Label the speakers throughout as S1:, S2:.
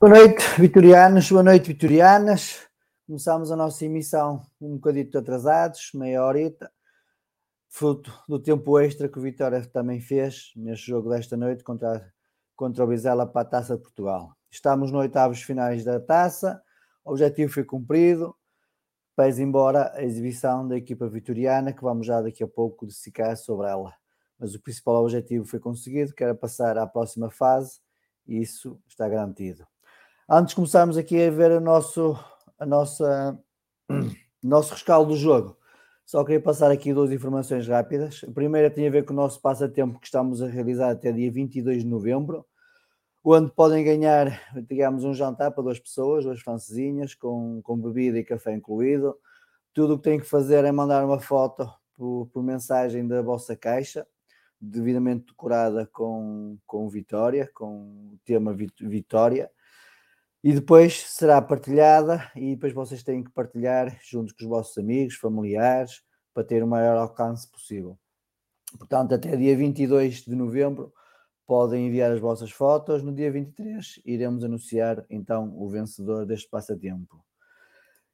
S1: Boa noite, vitorianos, boa noite, vitorianas. Começámos a nossa emissão um bocadito atrasados, meia horita, fruto do tempo extra que o Vitória também fez neste jogo desta noite contra, contra o Vizela para a Taça de Portugal. Estamos no oitavos finais da taça, o objetivo foi cumprido, pese embora a exibição da equipa vitoriana, que vamos já daqui a pouco destacar sobre ela. Mas o principal objetivo foi conseguido, que era passar à próxima fase, e isso está garantido. Antes de começarmos aqui a ver o nosso, a nossa, nosso rescaldo do jogo, só queria passar aqui duas informações rápidas. A primeira tem a ver com o nosso passatempo que estamos a realizar até dia 22 de novembro, onde podem ganhar, digamos, um jantar para duas pessoas, duas francesinhas, com, com bebida e café incluído. Tudo o que têm que fazer é mandar uma foto por, por mensagem da vossa caixa, devidamente decorada com, com Vitória, com o tema Vitória e depois será partilhada e depois vocês têm que partilhar junto com os vossos amigos, familiares, para ter o maior alcance possível. Portanto, até dia 22 de novembro podem enviar as vossas fotos. No dia 23 iremos anunciar então o vencedor deste passatempo.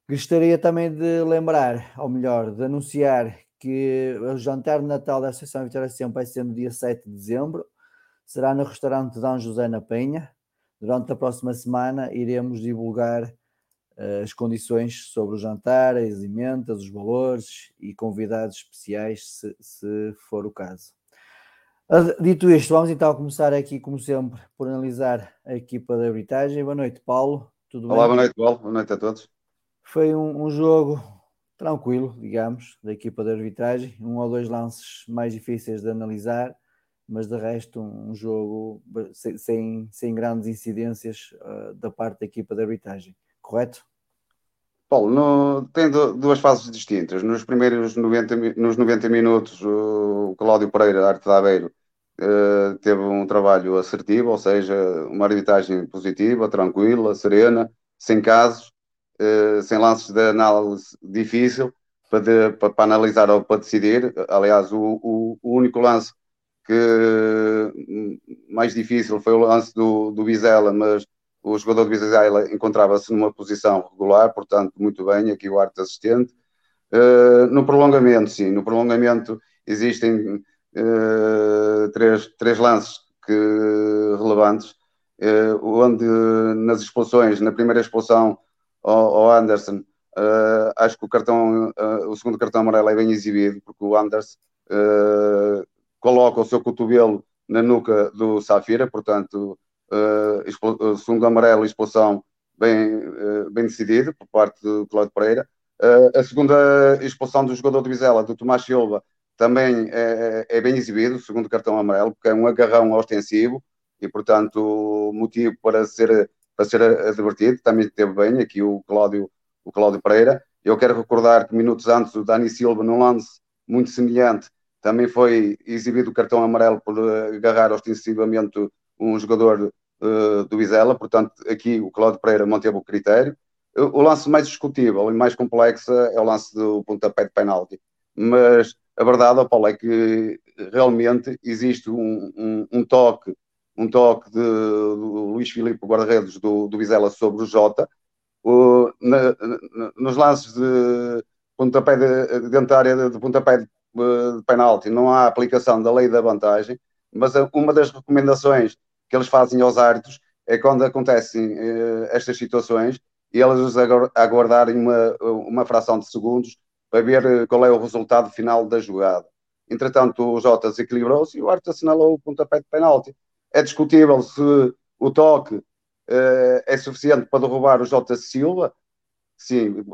S1: Gostaria também de lembrar, ou melhor, de anunciar que o jantar de Natal da Associação Vitória Sempre vai ser no dia 7 de dezembro. Será no restaurante Dom José na Penha, Durante a próxima semana iremos divulgar uh, as condições sobre o jantar, as emendas, os valores e convidados especiais, se, se for o caso. Uh, dito isto, vamos então começar aqui, como sempre, por analisar a equipa da arbitragem. Boa noite, Paulo.
S2: Tudo Olá, bem? boa noite, Paulo. Boa noite a todos.
S1: Foi um, um jogo tranquilo, digamos, da equipa de arbitragem. Um ou dois lances mais difíceis de analisar, mas de resto um, jogo sem, sem grandes incidências uh, da parte da equipa de arbitragem, correto?
S2: Paulo, no, tem duas fases distintas. Nos primeiros 90, nos 90 minutos, o Cláudio Pereira, Arte da Aveiro, uh, teve um trabalho assertivo, ou seja, uma arbitragem positiva, tranquila, serena, sem casos, uh, sem lances de análise difícil para, de, para, para, analisar ou para decidir. Aliás, o, o, o único lance que mais difícil foi o lance do, do Vizela, mas o jogador do Vizela encontrava-se numa posição regular, portanto, muito bem, aqui o arte assistente. Uh, no prolongamento, sim, no prolongamento existem uh, três, três lances que, relevantes, uh, onde nas expulsões, na primeira expulsão ao, ao Anderson, acho que o cartão, o segundo cartão amarelo é bem exibido, porque o Anderson coloca o seu cotovelo na nuca do Safira, portanto, uh, segundo amarelo, expulsão bem, uh, bem decidido por parte do Cláudio Pereira. Uh, a segunda expulsão do jogador do Vizela, do Tomás Silva, também é, é, bem exibido, segundo cartão amarelo, porque é um agarrão ostensivo e, portanto, motivo para ser, para ser advertido. Também teve bem aqui o Cláudio, o Cláudio Pereira. Eu quero recordar que minutos antes o Dani Silva, num lance muito semelhante, também foi exibido o cartão amarelo por agarrar ostensivamente um jogador uh, do Vizela, portanto, aqui o Cláudio Pereira manteve o critério. O lance mais discutível e mais complexo é o lance do pontapé de penalti, mas a verdade, Paulo, é que realmente existe um, um, um toque, um toque de, do Luís Filipe Guarda-Redes do, do Vizela sobre o Jota, o, na, na, nos lances de pontapé de, dentária de, de pontapé de, de penalti não há aplicação da lei da vantagem, mas uma das recomendações que eles fazem aos árbitros é quando acontecem uh, estas situações e eles aguardarem uma, uma fração de segundos para ver eh, qual é o resultado final da jogada. Entretanto, o Jota desequilibrou-se e o árbitro assinalou o pontapé de penalti. É discutível se o toque é suficiente para derrubar o Jota Silva. Sim,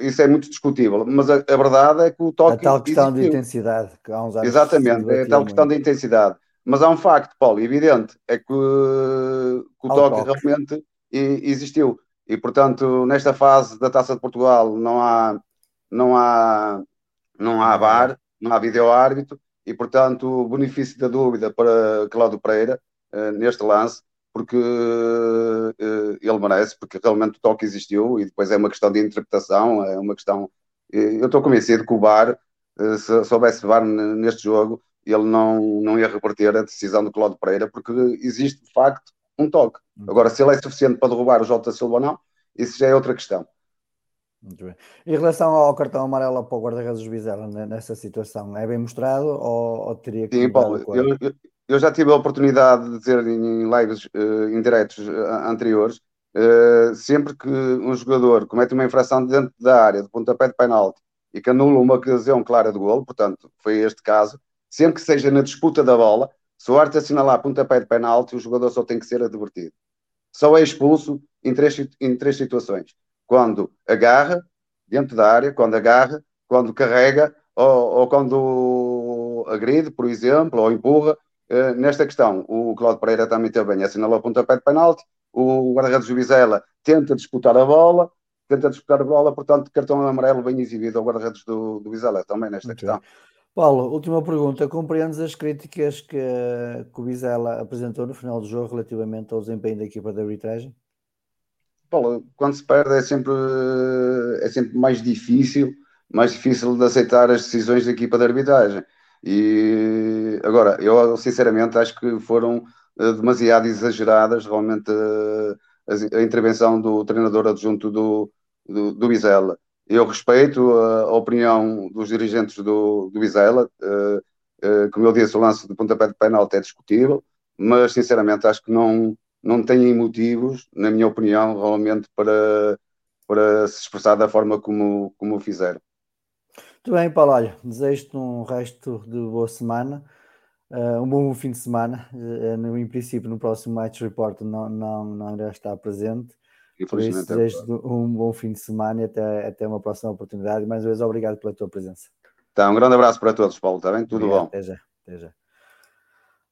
S2: isso é muito discutível, mas a, a verdade é que o toque.
S1: A tal questão existiu. de intensidade, que há uns
S2: anos. Exatamente, é a tal questão de intensidade. Mas há um facto, Paulo, evidente, é que, que o toque, toque realmente existiu. E, portanto, nesta fase da Taça de Portugal não há, não há, não há VAR, não há vídeo-árbitro, e, portanto, o benefício da dúvida para Cláudio Pereira, uh, neste lance, porque uh, ele merece, porque realmente o toque existiu, e depois é uma questão de interpretação, é uma questão... Eu estou convencido que o VAR, uh, se soubesse VAR neste jogo, ele não, não ia reverter a decisão do Cláudio Pereira, porque existe de facto um toque. Uhum. Agora, se ele é suficiente para derrubar o Jota Silva ou não, isso já é outra questão.
S1: Muito bem. Em relação ao cartão amarelo para o guarda-redes Vizela nessa situação, é bem mostrado ou, ou teria que.
S2: Sim, Paulo, eu, eu, já tive a oportunidade de dizer em lives uh, indiretos uh, anteriores, uh, sempre que um jogador comete uma infração dentro da área, de pontapé de penalti, e que anula uma ocasião clara de golo, portanto, foi este caso, sempre que seja na disputa da bola, se o árbitro assinalar pontapé de penalti, o jogador só tem que ser advertido. Só é expulso em três, em três situações. Quando agarra, dentro da área, quando agarra, quando carrega, ou, ou quando agride, por exemplo, ou empurra. Uh, nesta questão, o Claudio Pereira também teve bem, assinalou pontapé de penalti, o guarda-redes Vizela tenta disputar a bola, tenta disputar a bola, portanto, cartão amarelo bem exibido ao guarda-redes do, do Vizela também nesta questão.
S1: Paulo, última pergunta. Compreendes as críticas que, que o Vizela apresentou no final do jogo relativamente ao desempenho da equipa de arbitragem?
S2: Paulo, quando se perde é sempre, é sempre mais difícil, mais difícil de aceitar as decisões da equipa de arbitragem. E agora, eu sinceramente acho que foram eh, demasiado exageradas realmente a, eh, a intervenção do treinador adjunto do, do, do eu respeito a, a opinião dos dirigentes do, do Vizela, uh, uh, como eu disse, o lance de pontapé de penalti é discutível, mas sinceramente acho que não, não têm motivos, na minha opinião, realmente para, para se expressar da forma como, como o fizeram.
S1: Muito bem, Paulo, olha, desejo-te um resto de boa semana, uh, um bom fim de semana. Uh, em princípio, no próximo Match Report não, não, não irá estar presente. Por isso, é desejo um bom fim de semana e até, até uma próxima oportunidade. Mais uma vez, obrigado pela tua presença.
S2: Tá, um grande abraço para todos, Paulo. Está bem? Tudo obrigado, bom.
S1: Até já, até já.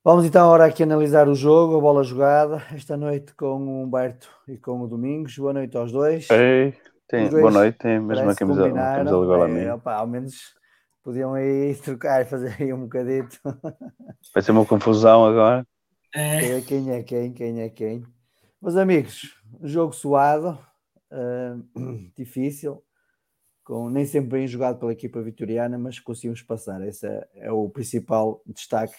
S1: Vamos então agora aqui analisar o jogo, a bola jogada, esta noite com o Humberto e com o Domingos. Boa noite aos dois.
S3: Ei, tem, boa noite, tem mesmo camisola, camisola igual a mim.
S1: É, opa, ao menos podiam aí trocar, fazer aí um bocadito.
S3: Vai ser uma confusão agora.
S1: É. Quem é quem, quem é quem. Meus amigos, jogo suado, uh, difícil, com, nem sempre bem jogado pela equipa vitoriana, mas conseguimos passar. Esse é, é o principal destaque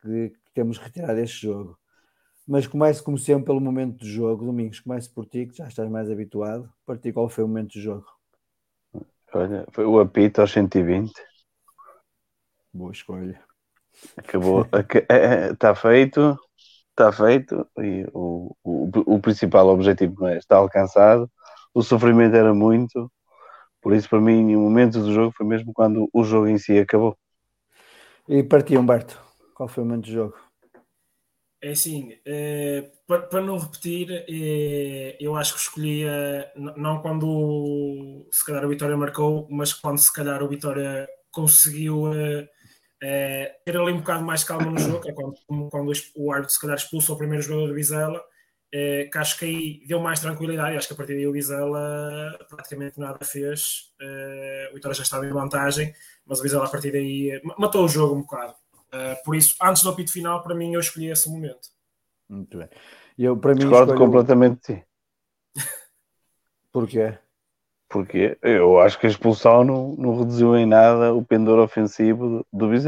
S1: que, que temos retirado deste jogo. Mas começo, como sempre, pelo momento do jogo. Domingos, começo por ti, que já estás mais habituado. Para ti, qual foi o momento do jogo?
S3: Olha, foi o apito aos 120.
S1: Boa escolha.
S3: Acabou. Está é, é, feito. Está feito. E o, o, o principal objetivo é, está alcançado. O sofrimento era muito. Por isso, para mim, o momento do jogo foi mesmo quando o jogo em si acabou.
S1: E partiu, Humberto. Qual foi o momento do jogo?
S4: É assim, é, para, não repetir, é, eu acho que escolhia, não quando se calhar o Vitória marcou, mas quando se calhar o Vitória conseguiu é, ter ali um bocado mais calma no jogo, é quando, quando o árbitro se calhar expulsa o primeiro jogador do Vizela, que acho que aí deu mais tranquilidade, acho que a partir daí o Vizela praticamente nada fez, o Vitória já estava em vantagem, mas o Vizela a partir daí matou o jogo um bocado. Uh, por isso, antes do apito final, para mim, eu escolhi esse momento.
S1: Muito bem. Eu, para mim,
S3: Discordo escolho... completamente de ti.
S1: Porquê?
S3: Porque eu acho que a expulsão não, não reduziu em nada o pendor ofensivo do, do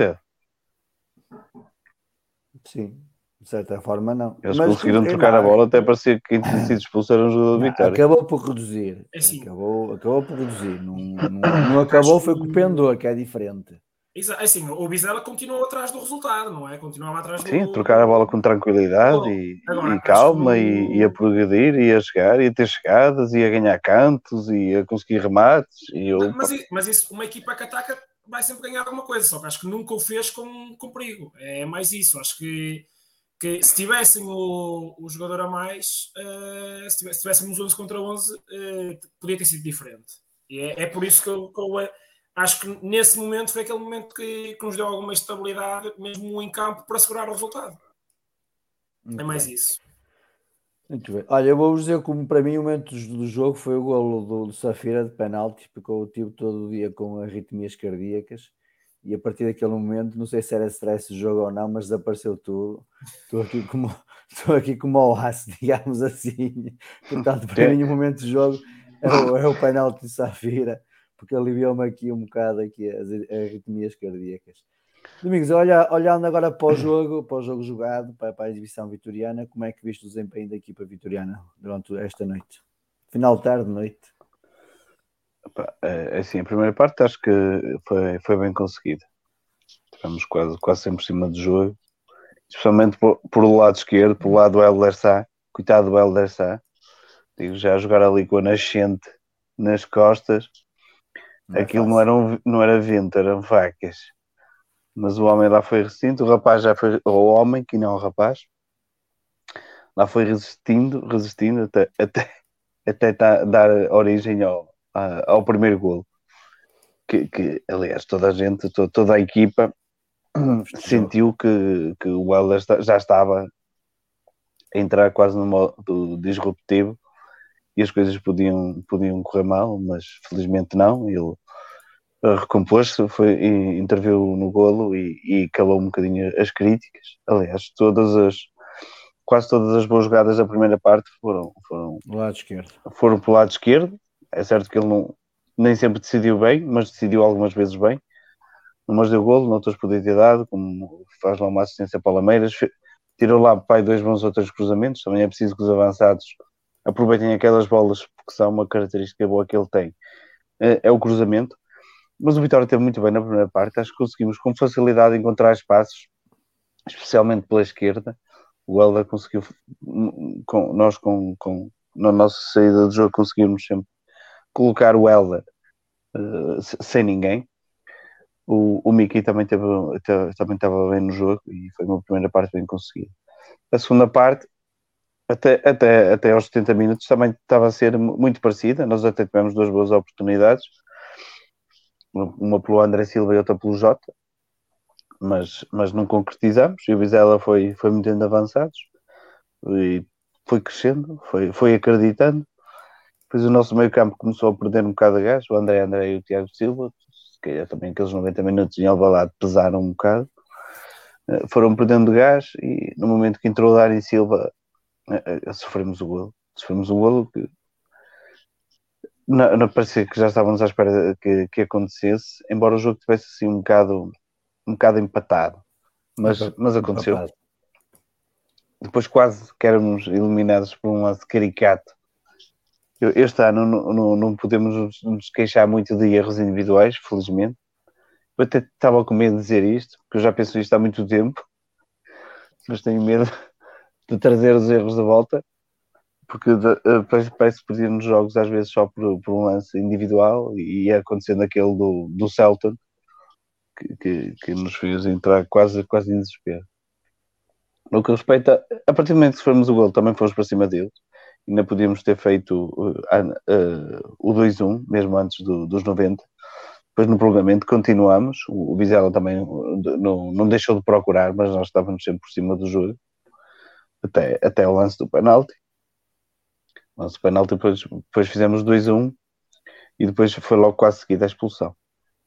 S1: Sim, de certa forma não.
S3: Eles Mas, conseguiram trocar a bola, até parecia que quem tinha sido expulso era um jogador de Vitória.
S1: Acabou por reduzir. É assim. acabou, acabou por reduzir. Não, não, não acabou, foi com o pendor, que é diferente.
S4: É assim, o Bizela continuou atrás do resultado, não é? Continuava atrás do.
S3: Sim, trocar a bola com tranquilidade e, Agora, e calma, que... e, e, a progredir, e a chegar, e a ter chegadas, e a ganhar cantos, e a conseguir remates. E eu...
S4: mas, mas isso, uma equipa que ataca vai sempre ganhar alguma coisa, só que acho que nunca o fez com, com perigo. É mais isso. Acho que, que se tivessem o, o jogador a mais, uh, se, tivéssemos 11 contra 11, uh, eh, podia ter sido diferente. E é, é por isso que eu, que eu acho que nesse momento foi aquele momento que, que nos deu alguma estabilidade, mesmo em campo, para segurar o resultado. Muito é mais bem. isso.
S1: Muito bem. Olha, eu vou dizer como para mim o momento do jogo foi o golo do, do Safira de penalti, porque eu tive todo o dia com arritmias cardíacas e a partir daquele momento, não sei se era stress o jogo ou não, mas desapareceu tudo. Estou aqui como, estou aqui como o aço, digamos assim. Portanto, para mim o momento do jogo é o, é o penalti de Safira porque aliviou-me aqui um bocado aqui as arritmias cardíacas. Domingos, olha, olhando agora para o jogo, para o jogo jogado, para, para a exibição vitoriana, como é que viste o desempenho da equipa vitoriana durante esta noite? Final de tarde, noite?
S3: É, é assim, a primeira parte acho que foi, foi bem conseguida. Tivemos quase, quase sempre cima do jogo, especialmente por, por o lado esquerdo, por o lado do Helder Sá, coitado do Helder Sá, digo já jogar ali com a nascente nas costas, não é Aquilo não era, um, não era vento, eram vacas. Mas o homem lá foi resistente, o rapaz já foi, ou o homem, que não é um rapaz, lá foi resistindo, resistindo até, até, até dar origem ao, ao primeiro golo. Que, que, aliás, toda a gente, toda, toda a equipa sentiu que, que o Helder já estava a entrar quase no modo disruptivo e as coisas podiam, podiam correr mal, mas felizmente não. Ele recompôs-se, foi, interviu no golo e, e calou um bocadinho as críticas. Aliás, todas as quase todas as boas jogadas da primeira parte foram, foram,
S1: lado esquerdo.
S3: foram pelo lado esquerdo. É certo que ele não, nem sempre decidiu bem, mas decidiu algumas vezes bem. Umas deu golo, noutras podia ter dado, como faz lá uma assistência para o Lameiras, tirou lá pai dois bons outros cruzamentos. Também é preciso que os avançados aproveitem aquelas bolas, porque são uma característica boa que ele tem. É, é o cruzamento. Mas o Vitória teve muito bem na primeira parte. Acho que conseguimos com facilidade encontrar espaços, especialmente pela esquerda. O Helder conseguiu, com, nós com, com, na nossa saída do jogo conseguimos sempre colocar o Helder uh, sem ninguém. O, o Miki também, teve, também estava bem no jogo e foi uma primeira parte bem conseguida. A segunda parte até, até, até aos 70 minutos também estava a ser muito parecida. Nós até tivemos duas boas oportunidades, uma pelo André Silva e outra pelo Jota, mas, mas não concretizamos. E o Vizela foi, foi metendo avançados e foi crescendo, foi, foi acreditando. Depois o nosso meio campo começou a perder um bocado de gás, o André André e o Tiago Silva, que também aqueles 90 minutos em Alvalade pesaram um bocado. Eh, foram perdendo gás e no momento que entrou o Dari Silva sofremos o golo. Sofremos o golo que não, não parecia que já estávamos à espera que, que acontecesse, embora o jogo tivesse assim um bocado, um bocado empatado. Mas, mas aconteceu. Empatado. Depois quase que éramos eliminados por um lado caricato Este ano não, não, não podemos nos queixar muito de erros individuais, felizmente. Eu até estava com medo de dizer isto, porque eu já penso isto há muito tempo, mas tenho medo de trazer os erros de volta, porque uh, parece perder nos jogos às vezes só por, por, um lance individual e ia acontecendo aquele do, do Celton que, que, que, nos fez entrar quase, quase em desespero. No que respeita, a partir do momento que sofremos o gol, também fomos para cima deles. Ainda podíamos ter feito uh, uh, o 2-1, mesmo antes do, dos 90. Depois no prolongamento continuamos. O, o também não, não deixou de procurar, mas nós estávamos sempre por cima do jogo. Até, até o lance do penalti. O lance do penalti, depois, depois fizemos 2-1 e depois foi logo quase seguida a expulsão.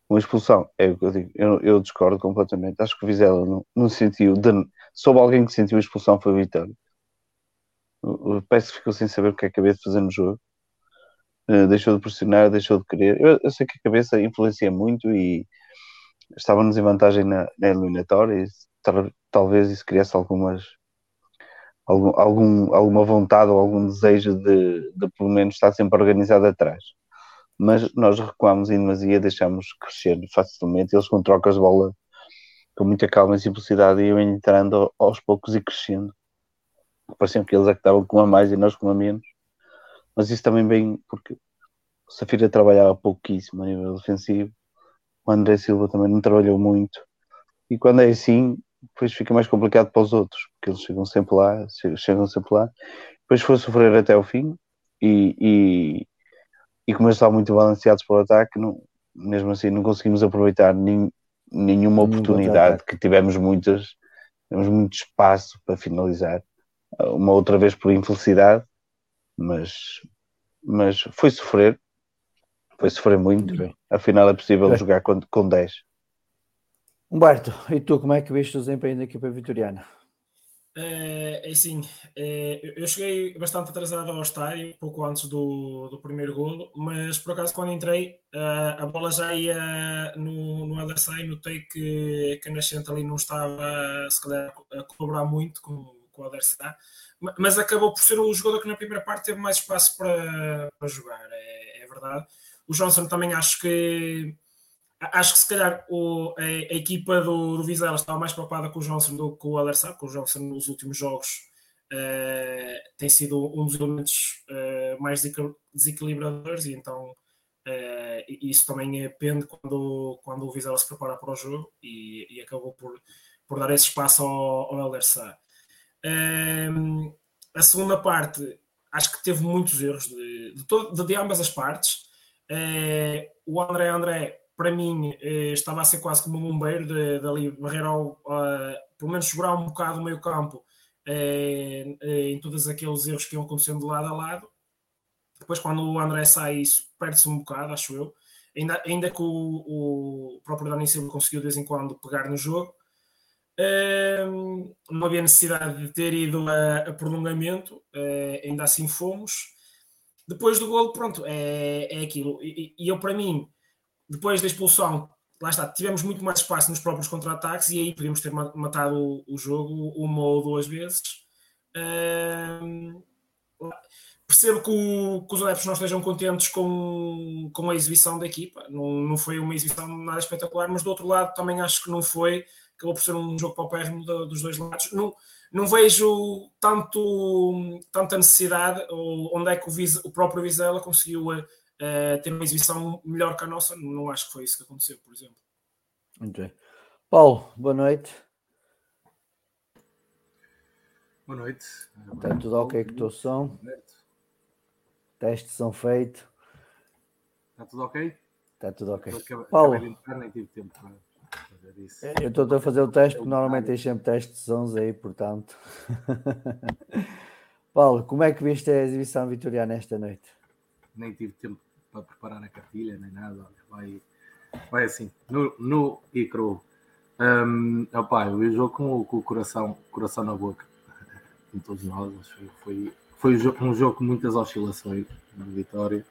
S3: Uma expulsão, é o que eu digo, eu, eu discordo completamente. Acho que o Vizela não, não sentiu, de, soube alguém que sentiu a expulsão foi o Vitória. Parece que ficou sem saber o que é que acabei de fazer no jogo. Uh, deixou de pressionar, deixou de querer. Eu, eu, sei que a cabeça influencia muito e estávamos em vantagem na, na eliminatória e tal, talvez isso criasse algumas algum, algum, alguma vontade ou algum desejo de, de pelo menos estar sempre organizado atrás mas nós recuamos em demasia, deixamos crescer facilmente, eles com trocas de bola com muita calma e simplicidade iam entrando aos poucos e crescendo. Pareciam que eles é que estavam com a mais e nós com a menos. Mas isso também vem porque o Safira trabalhava pouquíssimo a nível defensivo, o André Silva também não trabalhou muito. E quando é assim, depois fica mais complicado para os outros, porque eles chegam sempre lá, chegam sempre lá. Depois foi sofrer até o fim e, e, e como eles estavam muito balanceados para o ataque, não, mesmo assim não conseguimos aproveitar nem, nenhuma oportunidade, que tivemos muitas, tivemos muito espaço para finalizar. Uma outra vez por infelicidade, mas, mas foi sofrer, foi sofrer muito. Afinal é possível é. jogar com, com 10.
S1: Humberto, e tu como é que viste o desempenho da equipa vitoriana?
S4: É, é assim, é, eu cheguei bastante atrasado ao estádio, pouco antes do, do primeiro golo, mas por acaso quando entrei, a bola já ia no, no LSI, notei que, que a Nascente ali não estava, se calhar, a colaborar muito com, com o LSI, mas acabou por ser o jogador que na primeira parte teve mais espaço para, para jogar, é, é verdade. O Johnson também acho que acho que se calhar o, a, a, equipa do, do Vizela estava mais preocupada com o Johnson do que com o Alersá, porque o Johnson nos últimos jogos uh, tem sido um dos elementos uh, mais desequilibradores e então uh, isso também depende quando, quando o Vizela se prepara para o jogo e, e acabou por, por dar esse espaço ao, ao Alersá. a segunda parte acho que teve muitos erros de, de, de, ambas as partes. o André André para mim eh, estava a ser quase como um bombeiro de, de ali barrer ao, uh, pelo menos segurar um bocado o meio campo eh, eh, em todos aqueles erros que iam acontecendo de lado a lado. Depois quando o André sai isso perde-se um bocado, acho eu. Ainda, ainda que o, o próprio Dani Silva conseguiu de vez em quando pegar no jogo. não havia necessidade de ter ido a, a prolongamento, ainda assim fomos. Depois do golo, pronto, é, é aquilo. E, e eu, para mim, depois da expulsão, lá está, tivemos muito mais espaço nos próprios contra-ataques e aí podíamos ter matado o, jogo uma ou duas vezes. Percebo que, o, que, os adeptos não estejam contentes com, com a exibição da equipa, não, não foi uma exibição nada espetacular, mas do outro lado também acho que não foi, acabou por ser um jogo paupérrimo dos dois lados. Não, não vejo tanto, tanta necessidade, ou onde é que o, o próprio Vizela conseguiu uh, ter uma exibição melhor que a nossa. Não acho que foi isso que aconteceu, por exemplo.
S1: Muito bem. Paulo, boa noite.
S5: Boa noite.
S1: Está tudo ok com o teu som? Testes são feitos.
S5: Está tudo ok?
S1: Está tudo ok.
S5: Eu Paulo. Entrar, nem tive tempo para,
S1: ver isso. Eu estou a fazer o teste porque normalmente tem sempre testes de sons aí, portanto. Paulo, como é que viste a exibição vitoriana esta noite?
S5: Nem tive tempo para preparar a cartilha nem nada. Vai, vai assim, no, no e cru. Um, opa, eu jogo com, com, o coração, coração na boca, como todos nós. Foi, foi um jogo com muitas oscilações na vitória.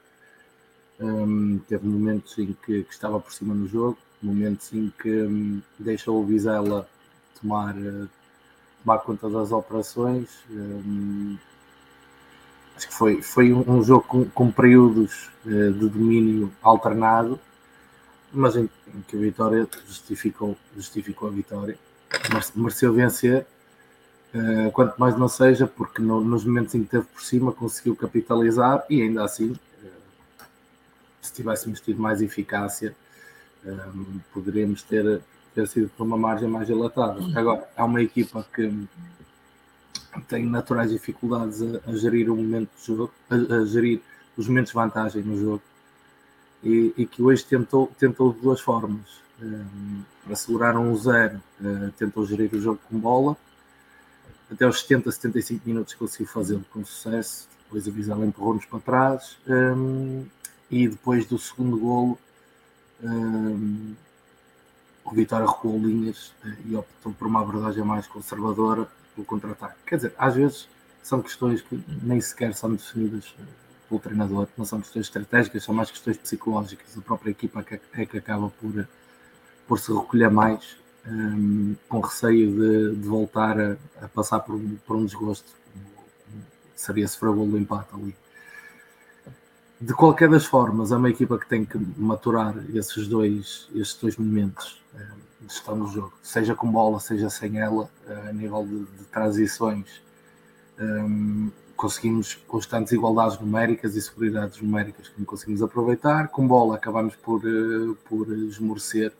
S5: Um, teve momentos em que, que, estava por cima no jogo, momentos em que um, deixou o Vizela tomar, uh, tomar conta das operações. Um, foi, foi um, jogo com, com períodos uh, de domínio alternado, mas em, em, que a vitória justificou, justificou a vitória, mereceu vencer. Uh, quanto mais não seja, porque no, nos momentos em que teve por cima conseguiu capitalizar e ainda assim, uh, se tivéssemos tido mais eficácia, um, poderíamos ter, ter sido por uma margem mais dilatada. Agora, há uma equipa que tem naturais dificuldades a, a gerir o momento do jogo, a, a, gerir os momentos de vantagem no jogo e, e que hoje tentou, tentou de duas formas. Um, para segurar um zero, uh, tentou gerir o jogo com bola. Até aos 70, 75 minutos conseguiu fazê-lo com sucesso. Depois a Vizela empurrou-nos para trás. Um, e depois do segundo golo, um, o Vitória recuou linhas uh, e optou por uma abordagem mais conservadora pelo contra-ataque. Quer dizer, às vezes são questões que nem sequer são definidas pelo treinador, não são questões estratégicas, são mais questões psicológicas. A própria equipa é que acaba por, por se recolher mais, um, com receio de, de voltar a, a, passar por, por um desgosto. Seria se for o do empate ali. De qualquer das formas, é uma equipa que tem que maturar esses dois, esses dois momentos gestão do jogo, seja com bola, seja sem ela, a nível de, de transições. Um, conseguimos constantes igualdades numéricas e superioridades numéricas que não conseguimos aproveitar. Com bola acabamos por, uh, por esmorecer.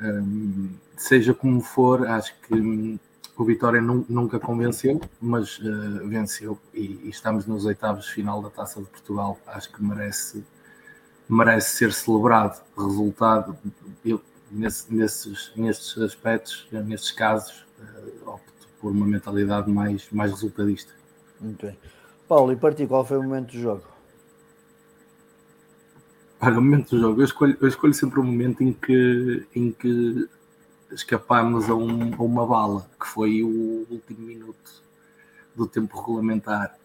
S5: Um, seja como for, acho que o Vitória nunca convenceu, mas uh, venceu e, e, estamos nos oitavos final da Taça de Portugal. Acho que merece, merece ser celebrado. Resultado, eu, nesse, nesses, nestes aspectos, nestes casos, uh, opto por uma mentalidade mais, mais resultadista.
S1: Muito bem. Paulo, e para ti, qual foi o momento do jogo?
S5: Olha, o momento do jogo, eu escolho, eu escolho sempre o momento em que, em que escapámos a, um, a uma bala, que foi o último minuto do tempo regulamentar,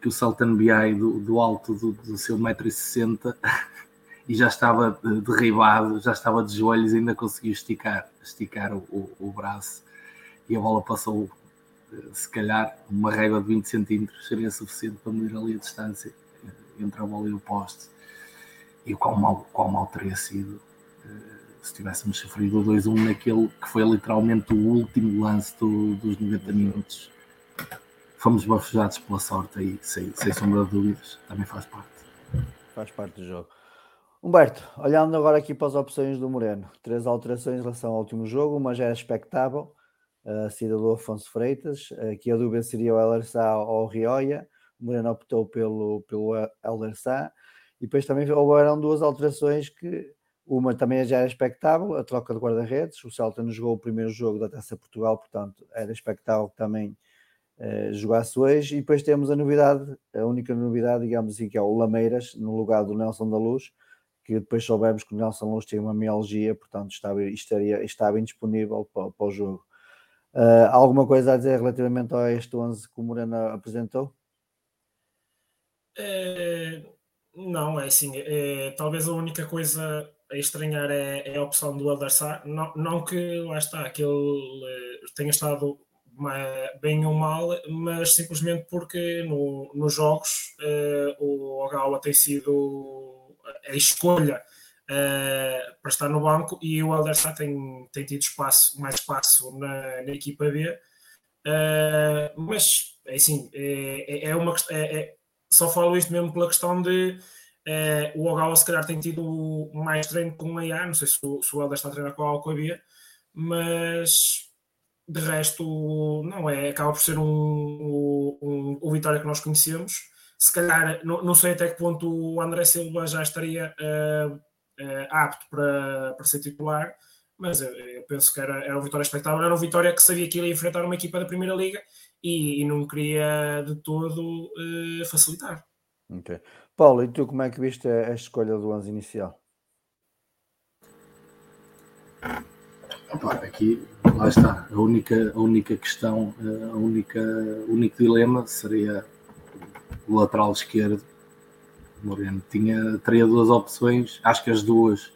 S5: que o Saltan BI do, do alto do, do seu 1,60m e já estava derribado, já estava de joelhos ainda conseguiu esticar, esticar o, o, o braço e a bola passou, eh, se calhar, uma régua de 20 centímetros seria suficiente para medir ali a distância eh, entre a bola e o poste. E qual mal, qual mal teria sido eh, se tivéssemos sofrido o 2-1 naquele que foi literalmente o último lance do, dos 90 minutos. Fomos bafejados pela sorte aí, sem, sem sombra de dúvidas, também faz parte.
S1: Faz parte do jogo. Humberto, olhando agora aqui para as opções do Moreno, três alterações em relação ao último jogo, uma já era expectável, a saída do Afonso Freitas, aqui a dúvida seria o Elder Sá ou o Rioia, o Moreno optou pelo, pelo Elder Sá, e depois também houveram duas alterações que uma também já era expectável, a troca de guarda-redes, o Celta nos jogou o primeiro jogo da Taça Portugal, portanto era expectável que também uh, jogasse hoje, e depois temos a novidade, a única novidade, digamos assim, que é o Lameiras, no lugar do Nelson da Luz, que depois soubemos que o Nelson Luz tinha uma mialgia, portanto estava, estaria, estava indisponível para, para o jogo. Uh, alguma coisa a dizer relativamente a este 11 que o Morena apresentou?
S4: É, não, é assim, é, talvez a única coisa a estranhar é, é a opção do Elder Sá, não, não que lá está, que ele eh, tenha estado bem ou mal, mas simplesmente porque no, nos jogos o Ogawa tem sido a escolha uh, para estar no banco e o Elder Sá tem, tem tido espaço, mais espaço na, na equipa B. Uh, mas é assim, é, é, é uma é, é, só falo isto mesmo pela questão de uh, o Ogawa se calhar tem tido mais treino com o IA, não sei se o, se o Elder está a treinar com a Alcoabia, mas de resto não é, acaba por ser um, um, um, um Vitória que nós conhecemos se calhar, não, não sei até que ponto o André Silva já estaria uh, uh, apto para, para ser titular, mas eu, eu penso que era, era uma vitória espectável, era uma vitória que sabia que ia enfrentar uma equipa da Primeira Liga e, e não queria de todo uh, facilitar.
S1: Okay. Paulo, e tu como é que viste a, a escolha do 11 inicial?
S5: Opa, aqui, lá está, a única, a única questão, a única, o único dilema seria o lateral esquerdo, Moreno, tinha, teria duas opções, acho que as duas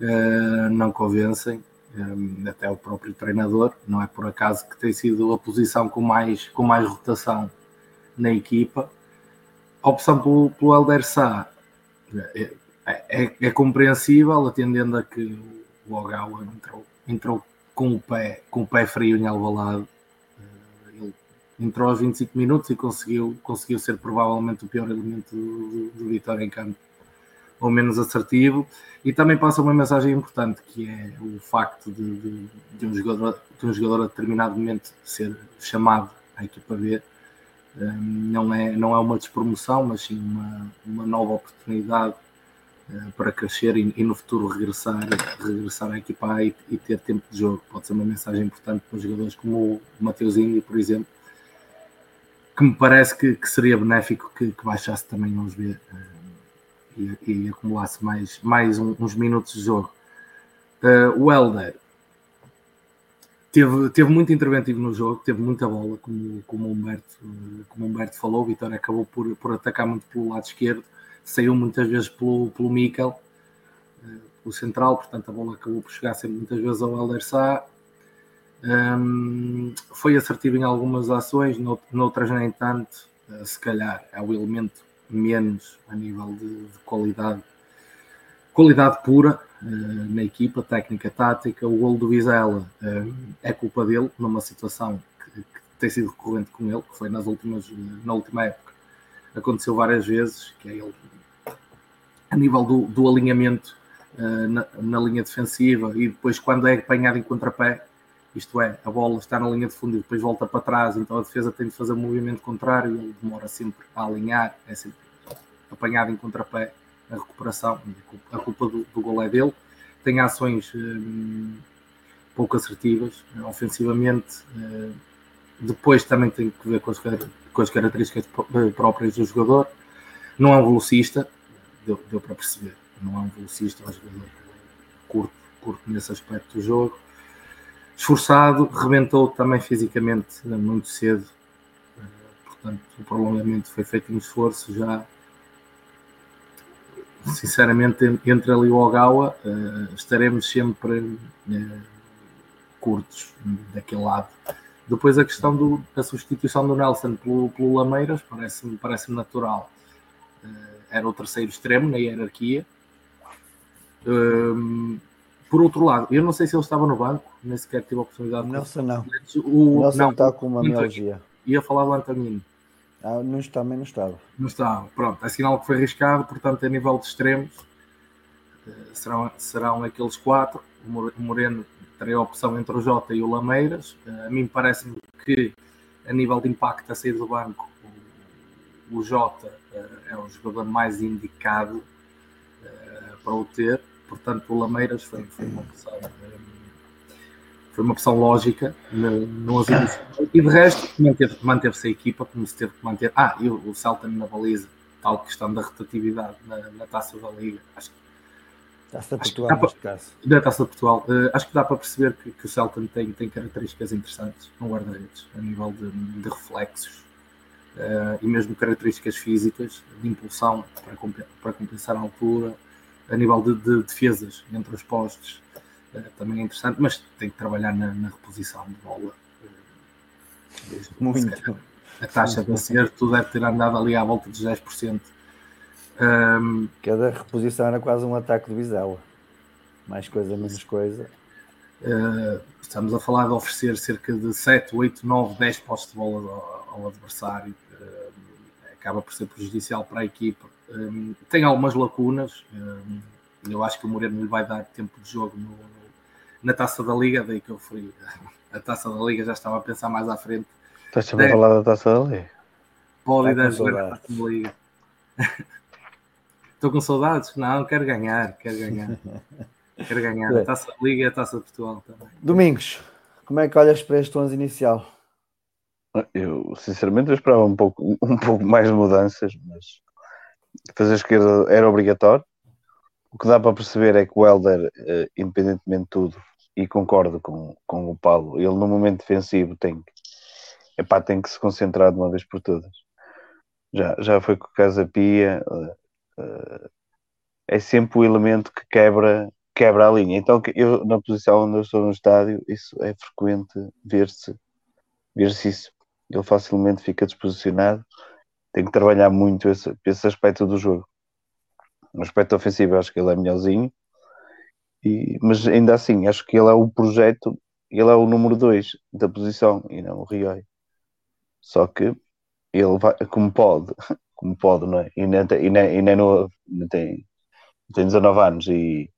S5: uh, não convencem, um, eh, até o próprio treinador, não é por acaso que tem sido a posição com mais, com mais rotação na equipa. A opção pelo, pelo Elder Sá é, é, é, compreensível, atendendo a que o Ogawa entrou, entrou com, o pé, com o pé frio em Alvalade. Entrou aos 25 minutos e conseguiu, conseguiu ser provavelmente o pior elemento do, do, Vitória em campo, ou menos assertivo. E também passa uma mensagem importante, que é o facto de, de, de um, jogador, de um jogador a determinado momento ser chamado à equipa B. Um, não, é, não é uma despromoção, mas sim uma, uma nova oportunidade uh, para crescer e, e, no futuro regressar, regressar à equipa A e, e, ter tempo de jogo. Pode ser uma mensagem importante para jogadores como o Mateuzinho, por exemplo, que me parece que, que seria benéfico que, que baixasse também B. Uh, e, e acumulasse mais, mais um, uns minutos de jogo. Uh, o Helder teve, teve muito interventivo no jogo, teve muita bola, como, como, o, Humberto, como Humberto falou. O Vitória acabou por, por atacar muito pelo lado esquerdo, saiu muitas vezes pelo, pelo Mikel, uh, o central, portanto a bola acabou por chegar sempre muitas vezes ao Helder Sá. Um, foi assertivo em algumas ações, noutras nem tanto. Uh, se calhar é o elemento menos a nível de, de qualidade, qualidade pura uh, na equipa, técnica, tática. O gol do Vizela uh, é culpa dele, numa situação que, que, tem sido recorrente com ele, que foi nas últimas, na última época. Aconteceu várias vezes, que é ele a nível do, do alinhamento na, na, linha defensiva e depois quando é apanhado em contrapé, isto é, a bola está na linha de fundo e depois volta para trás, então a defesa tem de fazer um movimento contrário, ele demora sempre a alinhar, é sempre apanhado em contrapé a recuperação, a culpa do, do gol é dele. Tem ações hum, pouco assertivas, ofensivamente. Hum, depois também tem que ver com as, com as características próprias do jogador. Não é um velocista, deu, deu para perceber. Não é um velocista, é um jogador curto, curto nesse aspecto do jogo esforçado, rebentou também fisicamente muito cedo. Portanto, o prolongamento foi feito em esforço já. Sinceramente, entre ali o Ogawa, uh, estaremos sempre curtos daquele lado. Depois a questão do, da substituição do Nelson pelo, pelo Lameiras parece-me parece natural. Era o terceiro extremo na hierarquia. Por outro lado, eu não sei se ele estava no banco, nem sequer tive a oportunidade.
S1: Nelson não.
S5: O,
S1: Nelson
S5: não,
S1: está com uma mialgia.
S5: Ia falar do Antonino.
S1: Ah, não, também não estava.
S5: Não estava, pronto. É sinal que foi arriscado, portanto, a nível de extremos, eh, serão, serão aqueles quatro. O Moreno terá a opção entre o Jota e o Lameiras. Eh, a mim parece-me que, a nível de impacto a sair do banco, o Jota eh, é o jogador mais indicado para o ter portanto o Lameiras foi, foi uma opção foi uma opção lógica no, e de resto manteve-se manteve a equipa como se teve que manter ah, e o, o Celta na baliza tal questão da rotatividade na, na taça da Liga acho que
S1: Taça de Portugal, neste caso.
S5: Da Taça de Portugal. Uh, acho que dá para perceber que, que o Celta tem, tem características interessantes no guarda-redes, a nível de, de reflexos uh, e mesmo características físicas, de impulsão para, para compensar a altura, a nível de, de defesas entre os postes uh, também é interessante, mas tem que trabalhar na, na reposição de bola.
S1: Uh, Muito.
S5: A taxa de acerto deve ter andado ali à volta dos 10%. Um,
S1: Cada reposição era quase um ataque de Vizela. Mais coisa, menos coisa.
S5: Uh, estamos a falar de oferecer cerca de 7, 8, 9, 10 postos de bola ao, ao adversário. Uh, acaba por ser prejudicial para a equipa. Um, tem algumas lacunas. Um, eu acho que o Moreno lhe vai dar tempo de jogo no, no, na taça da Liga, daí que eu fui. A taça da Liga já estava a pensar mais à frente.
S3: Estás sempre a falar da taça da Liga?
S5: Pode e deve jogar a taça da Liga. Estou com saudades? Não, quero ganhar, quero ganhar. quero ganhar. A taça da Liga e a taça de Portugal também.
S1: Domingos, como é que olhas para este 11 inicial?
S3: Eu, sinceramente, eu esperava um pouco, um pouco mais de mudanças, mas fazer esquerda era obrigatório. O que dá para perceber é que o Helder, eh, independentemente de tudo, e concordo com, com o Paulo, ele no momento defensivo tem que, epá, tem que se concentrar de uma vez por todas. Já, já foi com o Casa Pia, uh, uh, é sempre o elemento que quebra, quebra a linha. Então, eu, na posição onde eu estou no estádio, isso é frequente ver-se ver -se isso. ele facilmente fica desposicionado. Tem que trabalhar muito esse, esse aspecto do jogo. No aspecto ofensivo, acho que ele é melhorzinho, e, mas ainda assim, acho que ele é o projeto, ele é o número 2 da posição e não o Rioi. Só que ele vai, como pode, como pode, não é? E nem, e nem, e nem no, tem, tem 19 anos e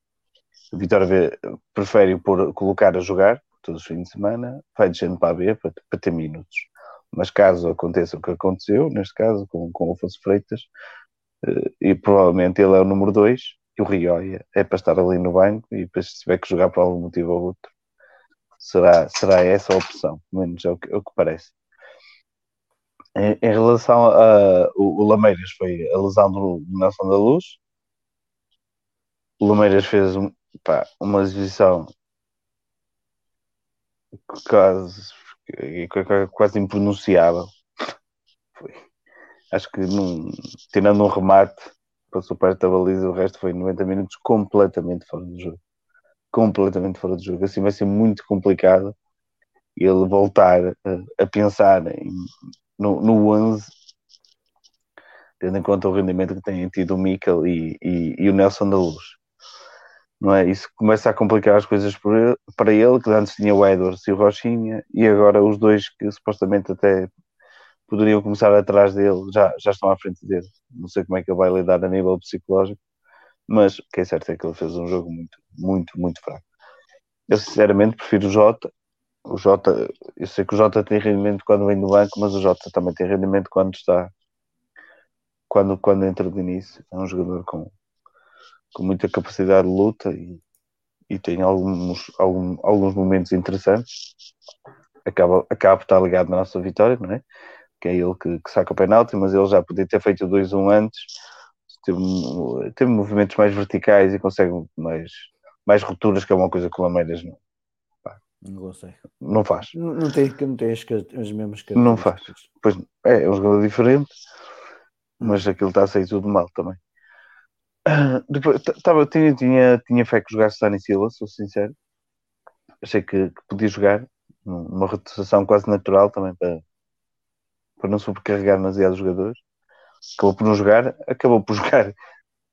S3: o Vitória prefere por colocar a jogar todos os fins de semana, vai descendo para a B para, para ter minutos. Mas caso aconteça o que aconteceu, neste caso com, com o Afonso Freitas, eh, e provavelmente ele é o número 2 e o Rioia é para estar ali no banco e depois se tiver que jogar por algum motivo ou outro, será, será essa a opção, menos é o que, é o que parece. Em, em relação a o, o, Lameiras foi a lesão do Nelson da Luz. O Lameiras fez pá, uma exibição quase, quase impronunciável. Foi. Acho que num, tirando um remate, passou perto da baliza, o resto foi 90 minutos completamente fora do jogo. Completamente fora do jogo. Assim vai ser muito complicado ele voltar a, a pensar em, no, no 11, tendo em conta o rendimento que têm tido o Mikel e, e, e o Nelson da Luz não é? Isso começa a complicar as coisas para ele, que antes tinha o Edwards e o Rochinha, e agora os dois que supostamente até poderiam começar atrás dele já, já estão à frente dele. Não sei como é que ele vai lidar a nível psicológico, mas o que é certo é que ele fez um jogo muito, muito, muito fraco. Eu sinceramente prefiro o Jota. O Jota, eu sei que o Jota tem rendimento quando vem do banco, mas o Jota também tem rendimento quando está quando, quando entra de início. É um jogador com, com muita capacidade de luta e, e tem alguns, algum, alguns momentos interessantes. Acaba, acaba por estar ligado na nossa vitória, não é? Que é ele que, que saca o penalti, mas ele já podia ter feito 2-1 antes. Teve, teve movimentos mais verticais e consegue mais, mais rupturas, que é uma coisa que o Lameiras não,
S1: não consegue.
S3: Não faz.
S1: Não, não tem, não tem as, as mesmas características.
S3: Não faz. Pois, é, é um jogador diferente, mas aquilo está a sair tudo mal também. Tava, tinha, tinha, tinha fé que jogasse Dani Silva, sou sincero. Achei que, que podia jogar numa rotação quase natural também para, para não sobrecarregar demasiado os jogadores. Acabou por não jogar, acabou por jogar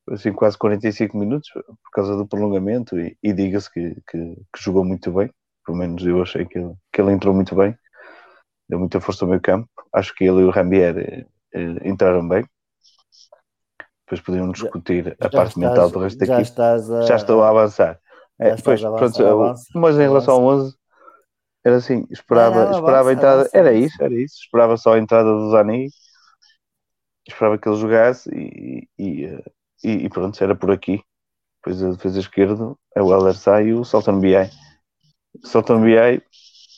S3: assim quase 45 minutos por causa do prolongamento e, e diga-se que, que, que, jogou muito bem. Pelo menos eu achei que ele, que ele entrou muito bem, deu muita força ao meio campo. Acho que ele e o Rambier eh, eh, entraram bem depois podemos discutir já, a parte estás, mental do resto
S1: já
S3: daqui.
S1: A,
S3: já estou a avançar. É, depois, avançar, pronto, mas em relação ao 11, era assim, esperava, não, não, esperava avança, a entrada, avança, era avança. isso, era isso, esperava só a entrada do Zani, esperava que ele jogasse e, e, e, e pronto, era por aqui. Depois a defesa esquerda é o Eller Sai e o Salton BI. Salton BI,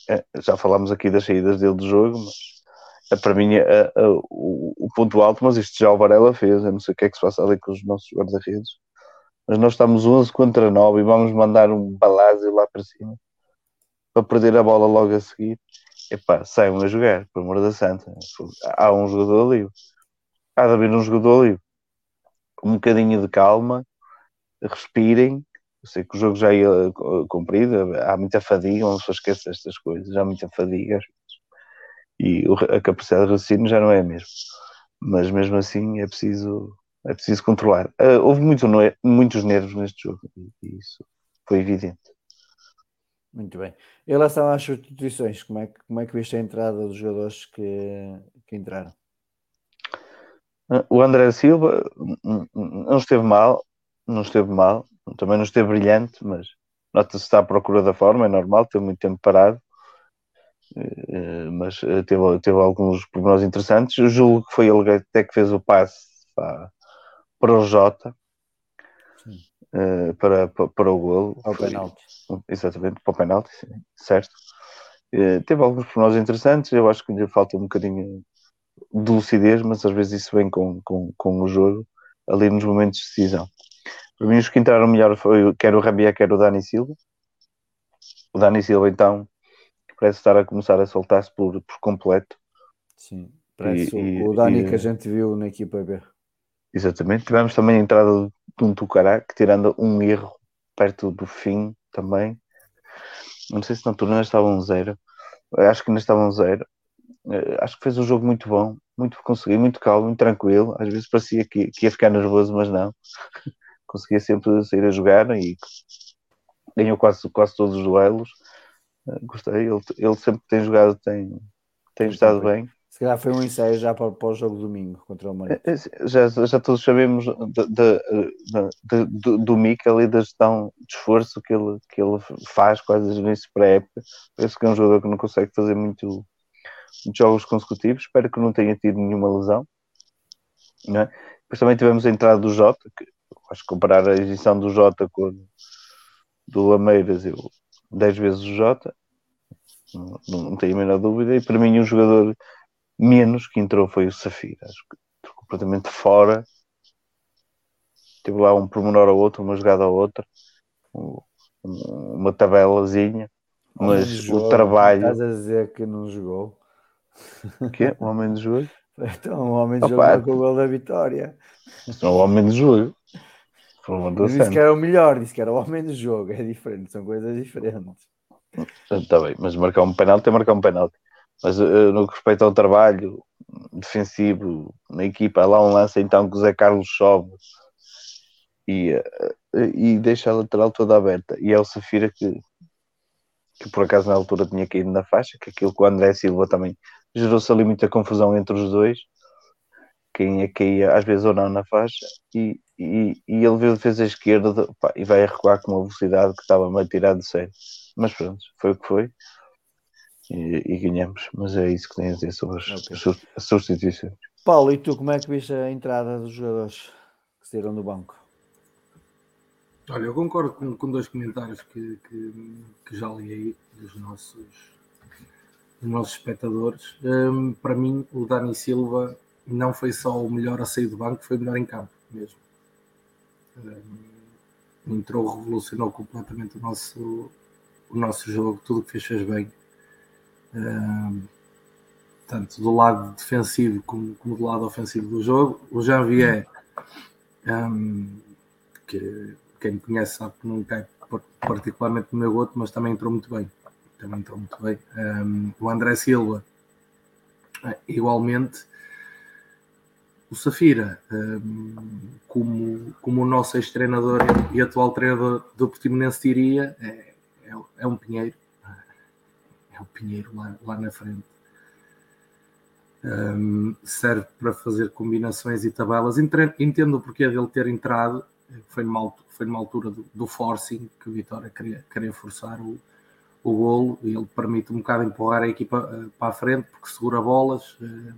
S3: é, já falámos aqui das saídas dele do jogo, mas para mim é, o, o, ponto alto, mas isto já o Varela fez, eu não sei o que é que se passa ali com os nossos guarda-redes, mas nós estamos 11 contra 9 e vamos mandar um balásio lá para cima para perder a bola logo a seguir. Epá, saiam a jogar, por amor da santa. Há um jogador livre. Há de haver um jogador livre. Um bocadinho de calma, respirem. Eu sei que o jogo já ia cumprido, há muita fadiga, uma pessoa esquece estas coisas, há muita fadiga e a capacidade de raciocínio já não é a mesma. Mas mesmo assim é preciso, é preciso controlar. Uh, houve muito, muitos nervos neste jogo e isso foi evidente.
S1: Muito bem. Em relação às substituições, como é que, como é que viste a entrada dos jogadores que, que entraram?
S3: Ah, o André Silva não esteve mal, não esteve mal, também não esteve brilhante, mas nota-se está à procura da forma, é normal, teve muito tempo parado. Eh, mas eh, teve, teve alguns pormenores interessantes. Eu julgo que foi ele até que fez o passe para, para o Jota uh, para, para, para, o golo.
S1: Para o penalti.
S3: Exatamente, para o penalti, certo. Uh, teve alguns pormenores interessantes. Eu acho que lhe falta um bocadinho de lucidez, mas às vezes isso vem com, com, com o jogo ali nos momentos de decisão. Para mim, os que entraram melhor foi quer o Rabia, quer o Dani Silva. O Dani Silva, então, parece estar a começar a soltar-se por, por completo.
S1: Sim, parece e, o, o Dani e, que a gente viu na equipa B.
S3: Exatamente. Tivemos também a entrada de um Tucará que, tirando um erro perto do fim também, não sei se na turma estava um zero, acho que ainda estava um zero. Uh, acho que fez um jogo muito bom, muito conseguido, muito calmo, muito tranquilo. Às vezes parecia que, que ia ficar nervoso, mas não. Conseguia sempre sair a jogar e ganhou quase, quase todos os duelos. Gostei, ele, ele sempre tem jogado, tem, tem estado bem.
S1: Se calhar foi um ensaio já para, para o jogo domingo contra o Marinho.
S3: É, é, já, já todos sabemos de, de, de, do, do Mikel e da gestão de esforço que ele, que ele faz quase nisso para a época. Penso que é um jogador que não consegue fazer muito, muitos jogos consecutivos. Espero que não tenha tido nenhuma lesão. Não é? Depois também tivemos a entrada do Jota, que acho que comparar a edição do Jota com do Ameiras, eu 10 vezes o Jota, não, não tenho a menor dúvida. E para mim, um jogador menos que entrou foi o Safira. Acho que completamente fora. Teve lá um pormenor ao outro, uma jogada ao outra, uma tabelazinha, mas jogo, o trabalho.
S1: Estás a dizer que não jogou?
S3: O quê? O homem de jogo?
S1: Então, o homem de jogo é com o gol da vitória.
S3: Não, o homem de jogo.
S1: Disse que era o melhor, disse que era o homem do jogo, é diferente, são coisas diferentes.
S3: Está bem, mas marcar um penalti é marcar um penalti. Mas uh, no que respeita ao trabalho defensivo na equipa, há lá um lance então que o Zé Carlos sobe e, uh, e deixa a lateral toda aberta. E é o Safira que, que por acaso na altura tinha caído na faixa, que aquilo com o André Silva também gerou-se ali muita confusão entre os dois, quem é que ia às vezes ou não na faixa, e, e, e ele fez a esquerda pá, e vai recuar com uma velocidade que estava-me a tirar de sério. Mas pronto, foi o que foi e, e, ganhamos. Mas é isso que tenho a dizer sobre as, okay. as substituições.
S1: Paulo, e tu como é que viste a entrada dos jogadores que saíram do banco?
S5: Olha, eu concordo com, com dois comentários que, que, que, já li aí dos nossos, dos nossos espectadores. Um, para mim, o Dani Silva não foi só o melhor a sair do banco, foi o melhor em campo mesmo. Entrou, revolucionou completamente o nosso, o nosso jogo, tudo que fez fez bem tanto do lado defensivo como, como, do lado ofensivo do jogo. O Janvier, um, que quem me conhece sabe que não cai particularmente no meu gosto, mas também entrou muito bem. Também entrou muito bem. Um, o André Silva, eh, igualmente. O Safira, um, como, como o nosso ex-treinador e atual treinador do Portimonense diria, é, é, é um pinheiro é o Pinheiro lá, lá na frente. Um, serve para fazer combinações e tabelas. Entendo o porquê dele ter entrado, foi numa, foi numa altura do, do forcing que o Vitória queria, queria forçar o, o golo e ele permite um bocado empurrar a equipa uh, para a frente porque segura bolas, uh,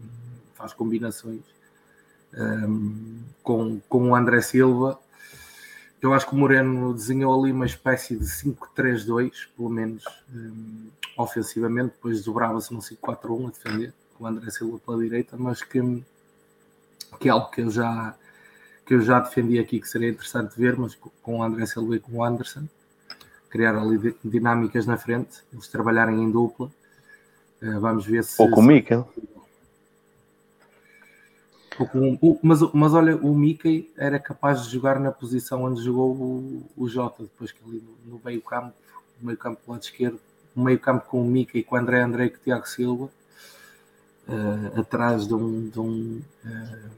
S5: faz combinações um, com, com o André Silva eu acho que o Moreno desenhou ali uma espécie de 5-3-2, pelo menos um, ofensivamente, depois dobrava-se no 5-4-1 a defender, com o André Silva pela direita, mas que, que é algo que eu já que eu já defendi aqui que seria interessante ver, mas com o André Silva e com o Anderson, criar ali dinâmicas na frente, eles trabalharem em dupla. Uh, vamos ver se.
S3: Ou com o Mikel.
S5: O, mas, mas olha, o Mickey era capaz de jogar na posição onde jogou o, o Jota, depois que ali no, no meio campo, no meio campo do lado esquerdo, no meio campo com o Mickey, com o André André e com o Tiago Silva, uh, atrás de um, de um uh,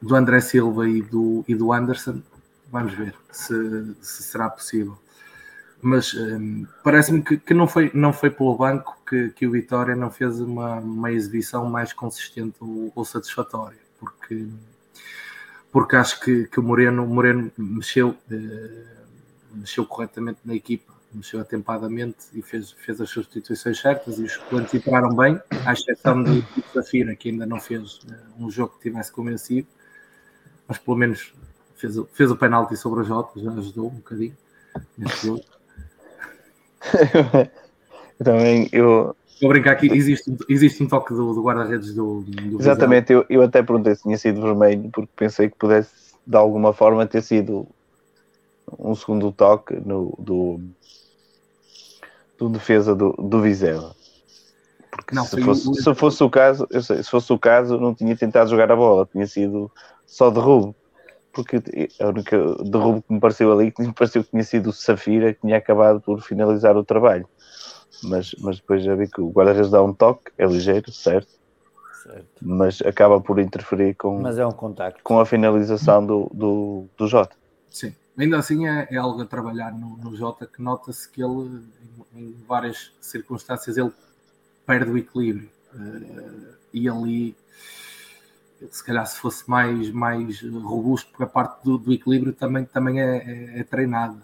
S5: do André Silva e do, e do Anderson. Vamos ver se, se será possível mas um, parece-me que, que, não, foi, não foi pelo banco que, que o Vitória não fez uma, uma exibição mais consistente ou, ou satisfatória, porque, porque acho que, que o Moreno, Moreno mexeu, uh, mexeu corretamente na equipa, mexeu atempadamente e fez, fez as substituições certas e os suplentes entraram bem, à exceção do Zafira, que ainda não fez uh, um jogo que tivesse convencido, mas pelo menos fez, fez o penalti sobre o Jota, já ajudou um bocadinho nesse jogo.
S3: Eu também, eu...
S5: Vou brincar aqui, existe, existe um toque do, do guarda-redes do, do
S3: Exatamente, eu, eu até perguntei se tinha sido vermelho, porque pensei que pudesse, de alguma forma, ter sido um segundo toque no, do, do defesa do, do Vizela. Porque não, se, fosse, o... se fosse o caso, eu sei, se fosse o caso, não tinha tentado jogar a bola, tinha sido só derrubo porque a única derrubo que me pareceu ali, que me pareceu que tinha sido o Safira, que tinha acabado por finalizar o trabalho. mas, mas depois já vi que o guarda-redes dá um toque, é ligeiro, certo?
S1: Certo.
S3: Mas acaba por interferir com,
S1: Mas é um contacto.
S3: com a finalização do, do, do Jota.
S5: Sim, ainda assim é, é algo a trabalhar no, no Jota que nota-se que ele, em, em várias circunstâncias, ele perde o equilíbrio. Eh, e ali, se calhar, se fosse mais, mais robusto, porque a parte do, do equilíbrio também, também é, é, é treinada.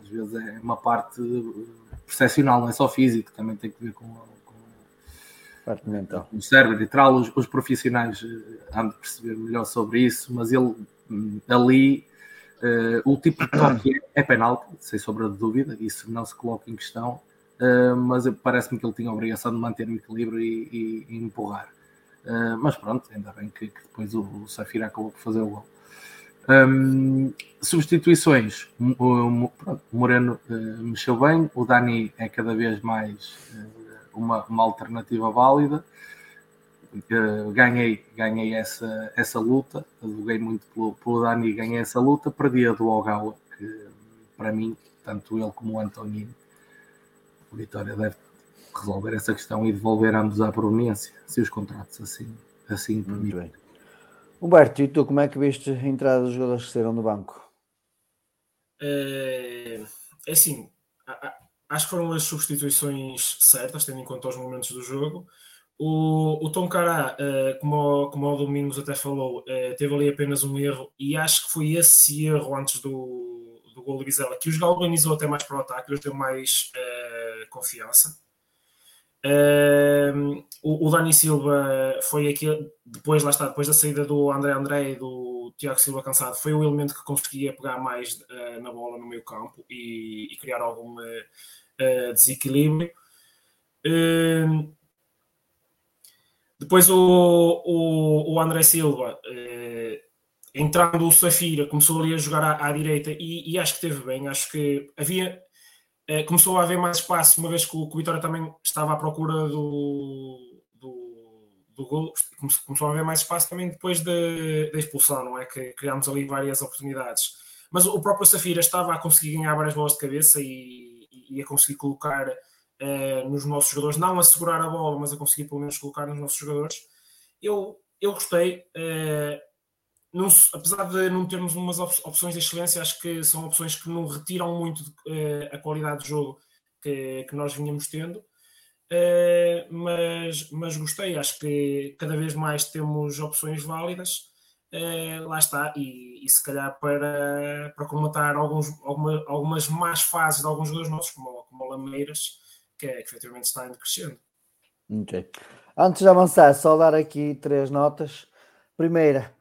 S5: Às vezes é uma parte percepcional, não é só físico, também tem que ver com, com
S1: Parte mental.
S5: o cérebro e tal, os, os profissionais eh, hão de perceber melhor sobre isso, mas ele hum, ali eh, o tipo de toque é, penalti, sem sombra de dúvida, isso não se coloca em questão, eh, mas parece-me que ele tinha a obrigação de manter o equilíbrio e, e- e empurrar. Eh, mas pronto, ainda bem que, que depois o, o Safira acabou por fazer o gol. Hum, substituições, o Moreno eh, mexeu bem, o Dani é cada vez mais eh, uma, uma alternativa válida. Ganhei, ganhei essa, essa luta, advoguei muito pelo, pelo Dani e ganhei essa luta, perdi a do Ogawa, que para mim, tanto ele como o Antonino, o Vitória deve resolver essa questão e devolver ambos à proveniência, se os contratos assim, assim
S1: Muito
S5: permitem.
S1: bem. Humberto, e tu como é que viste a entrada dos jogadores que saíram do banco?
S4: É, é assim, acho que foram as substituições certas, tendo em conta os momentos do jogo. O, o Tom Cará, eh, como, o- como o Domingos até falou, eh, teve ali apenas um erro, e acho que foi esse erro antes do, do gol de Vizela que os galvanizou até mais para o ataque, lhes deu mais eh, confiança. Eh, o, o Dani Silva foi aquele, depois, lá está, depois da saída do André André e do Tiago Silva cansado, foi o elemento que conseguia pegar mais eh, na bola no meio campo e, e criar algum eh, desequilíbrio. Depois o, o, o André Silva, entrando o Safira, começou ali a jogar à, à direita e, e acho que teve bem. Acho que havia, começou a haver mais espaço, uma vez que o, que o Vitória também estava à procura do, do, do gol. Come- Começou a haver mais espaço também depois da da expulsão, não é? Que criámos ali várias oportunidades. Mas o próprio Safira estava a conseguir ganhar várias bolas de cabeça e, e a conseguir colocar eh, nos nossos jogadores, não a segurar a bola, mas a conseguir pelo menos colocar nos nossos jogadores. Eu, eu gostei, eh, não apesar de não termos umas op- opções de excelência, acho que são opções que não retiram muito eh, a qualidade de jogo que, que nós vinhamos tendo. Eh, mas, mas gostei, acho que cada vez mais temos opções válidas. Eh, lá está, e, e se calhar para, para comatar alguns, alguma- algumas más fases de alguns jogadores nossos, como, como o Lameiras, que, que efetivamente está indo crescendo.
S1: Ok. Antes de avançar, só dar aqui três notas. Primeira,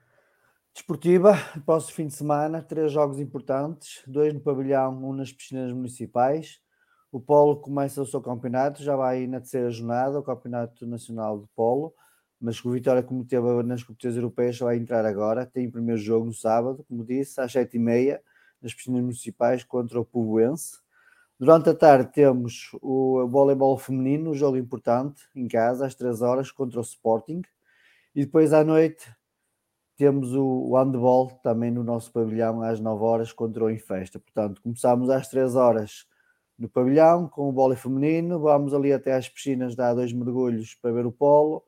S1: desportiva, próximo fim de semana, três jogos importantes, dois no pavilhão, um nas piscinas municipais. O Polo começa o seu campeonato, já vai na terceira jornada, o Campeonato Nacional de Polo, mas o Vitória, como teve nas competições europeias, vai entrar agora. Tem o primeiro jogo no sábado, como disse, às sete e meia, nas piscinas municipais contra o Povoense. Durante a tarde temos o voleibol feminino, um jogo importante em casa, às 3 horas, contra o Sporting. E depois à noite temos o, o handball também no nosso pavilhão, às 9 horas, contra o Infesta. Portanto, começamos às 3 horas no pavilhão com o vôlei feminino, vamos ali até às piscinas dar dois mergulhos para ver o polo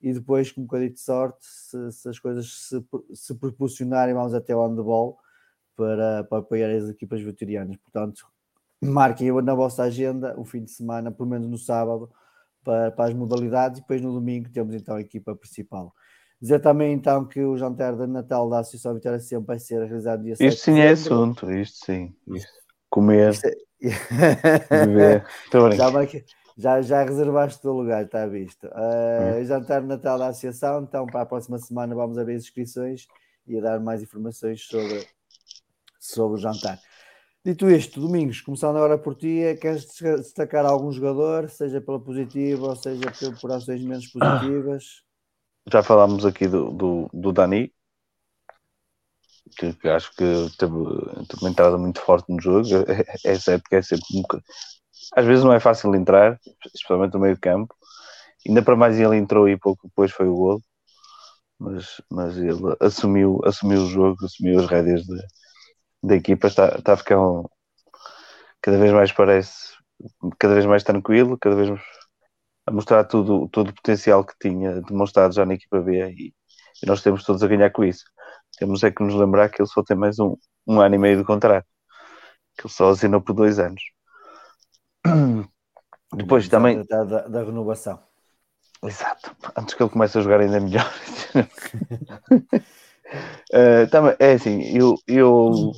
S1: e depois, com um bocadinho de sorte, se, se as coisas se, se proporcionarem, vamos até o handball para, para apoiar as equipas vitorianas. Portanto, marquem na vossa agenda o fim de semana, pelo menos no sábado, para, para as modalidades, e depois no domingo temos então a equipa principal. Dizer também então que o jantar de Natal da Associação Vitória sempre vai ser realizado dia 7
S3: Isto sim é assunto, isto sim. Isto. Comer. Estou a
S1: já, vai, já, já reservaste o lugar, está visto. Uh, jantar de Natal da Associação, então para a próxima semana vamos abrir as inscrições e a dar mais informações sobre, sobre o jantar. Dito isto, Domingos, começando agora por ti, é queres destacar algum jogador, seja pela positiva ou seja por ações menos positivas?
S3: Já falámos aqui do, do, do Dani, que, que, acho que teve, teve, uma entrada muito forte no jogo. É, é certo que é sempre bocado... Às vezes não é fácil entrar, especialmente no meio de campo. Ainda para mais ele entrou e pouco depois foi o gol. Mas, mas ele assumiu, assumiu o jogo, assumiu as rédeas da, da equipa. Está, está a ficar um, cada vez mais parece cada vez mais tranquilo, cada vez a mostrar tudo, todo o potencial que tinha demonstrado já na equipa B e, e, nós temos todos a ganhar com isso. Temos é que nos lembrar que ele só tem mais um, um ano e meio de contrato, que ele só assinou por dois anos. Depois também.
S1: Da, da, da, renovação.
S3: Exato, antes que ele comece a jogar ainda melhor. uh, também, é assim, eu, eu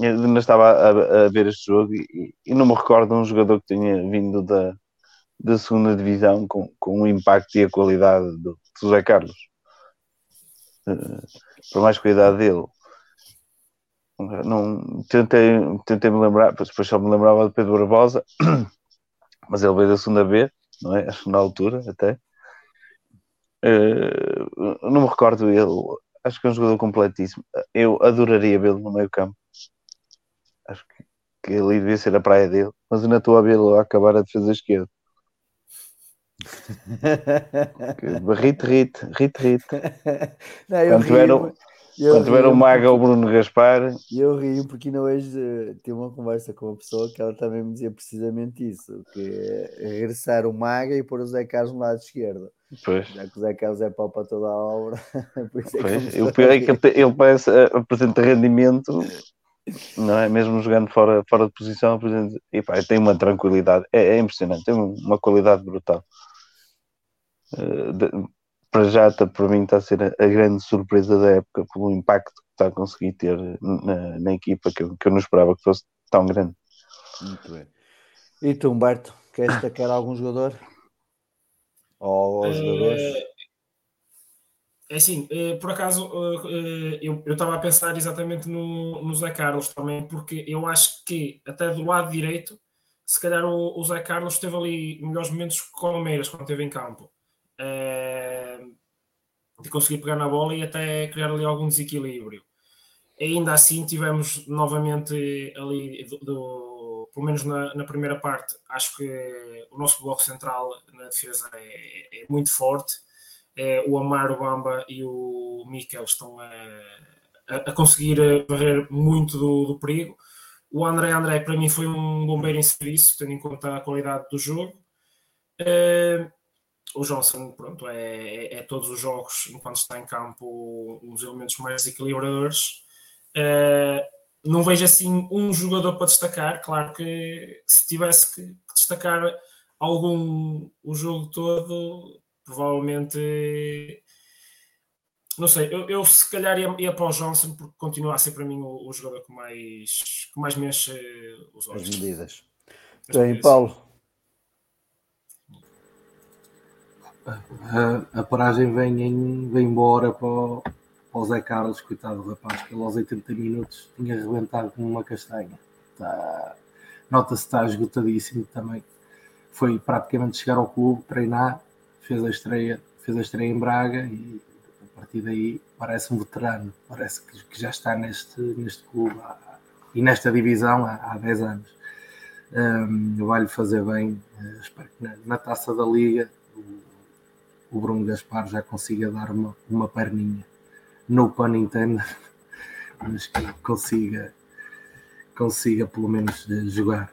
S3: eu ainda estava a, a, ver este jogo e, e, não me recordo de um jogador que tenha vindo da, da segunda divisão com, com o impacto e a qualidade do, José Carlos. Uh, por mais cuidado dele. Não, tentei, tentei me lembrar, depois só me lembrava de Pedro Barbosa, mas ele veio da segunda B, não é? Na altura até. Uh, não me recordo ele, acho que é um jogador completíssimo. Eu adoraria vê-lo no meio campo Acho que, que ali devia ser a praia dele, mas ainda estou a vê-lo a acabar a defesa esquerda. Rite, rite, rite, rite. Quando tiver, o, quando tiver o Maga ou o Bruno Gaspar.
S1: Eu rio porque ainda hoje uh, tive uma conversa com uma pessoa que ela também me dizia precisamente isso: que é regressar o Maga e pôr o Zé Carlos no lado esquerdo.
S3: Pois.
S1: Já que o Zé Carlos é pau para toda a obra.
S3: Por isso é pois. o pior é que ele, ele parece, apresenta rendimento não é? Mesmo jogando fora, fora de posição, por exemplo, e pá, tem uma tranquilidade, é, é, impressionante, tem uma qualidade brutal. Uh, de, para já, tá, para mim, está a ser a, a, grande surpresa da época pelo impacto que está a conseguir ter na, na equipa, que eu, que eu não esperava que fosse tão grande.
S1: Muito bem. E tu, Humberto, queres destacar algum jogador? Ou os jogadores? Uh
S4: é assim, eh, por acaso eh, eh, eu estava a pensar exatamente no, no Zé Carlos também, porque eu acho que até do lado direito, se calhar o, o Zé Carlos teve ali melhores momentos com o Palmeiras quando esteve em campo. De conseguir pegar na bola e até criar ali algum desequilíbrio. Ainda assim tivemos novamente ali, do, do pelo menos na, na, primeira parte, acho que o nosso bloco central na defesa é, é muito forte é, o Amar, o Bamba e o Mikel estão a, a, conseguir varrer muito do, do, perigo. O André André, para mim, foi um bombeiro em serviço, tendo em conta a qualidade do jogo. É, o Johnson, pronto, é, é, é, todos os jogos, enquanto está em campo, um dos elementos mais equilibradores. É, não vejo assim um jogador para destacar. Claro que se tivesse que destacar algum o jogo todo, provavelmente. Não sei, eu, eu se calhar ia, ia, para o Johnson porque continua a ser para mim o, o jogador que mais, que mais me enche os olhos.
S1: As medidas. Bem, Paulo.
S5: A, paragem vem, em, vem embora para o, para o Zé Carlos, coitado do rapaz, que ele aos 80 minutos tinha arrebentado como uma castanha. Está, Nota-se que está esgotadíssimo também. Foi praticamente chegar ao clube, treinar fez a estreia, fez a estreia em Braga e a partir daí parece um veterano, parece que, que já está neste, neste clube há, e nesta divisão há, há 10 anos. Um, Vai-lhe fazer bem, uh, espero que na, na, taça da Liga o, Bruno Gaspar já consiga dar uma, uma perninha, no pun intended, mas que consiga, consiga pelo menos uh, jogar.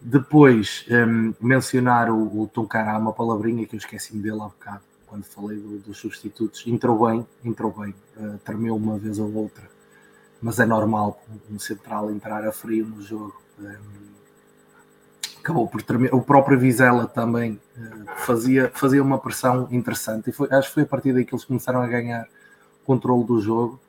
S5: Depois, um, mencionar o, o Tonkará, uma palavrinha que eu esqueci-me dele há bocado, quando falei do, dos substitutos. Entrou bem, entrou bem, uh, tremeu uma vez ou outra, mas é normal um central entrar a frio no jogo. Um, acabou por tremer. O próprio Vizela também uh, fazia, fazia uma pressão interessante, e foi, acho que foi a partir daí que eles começaram a ganhar controle do jogo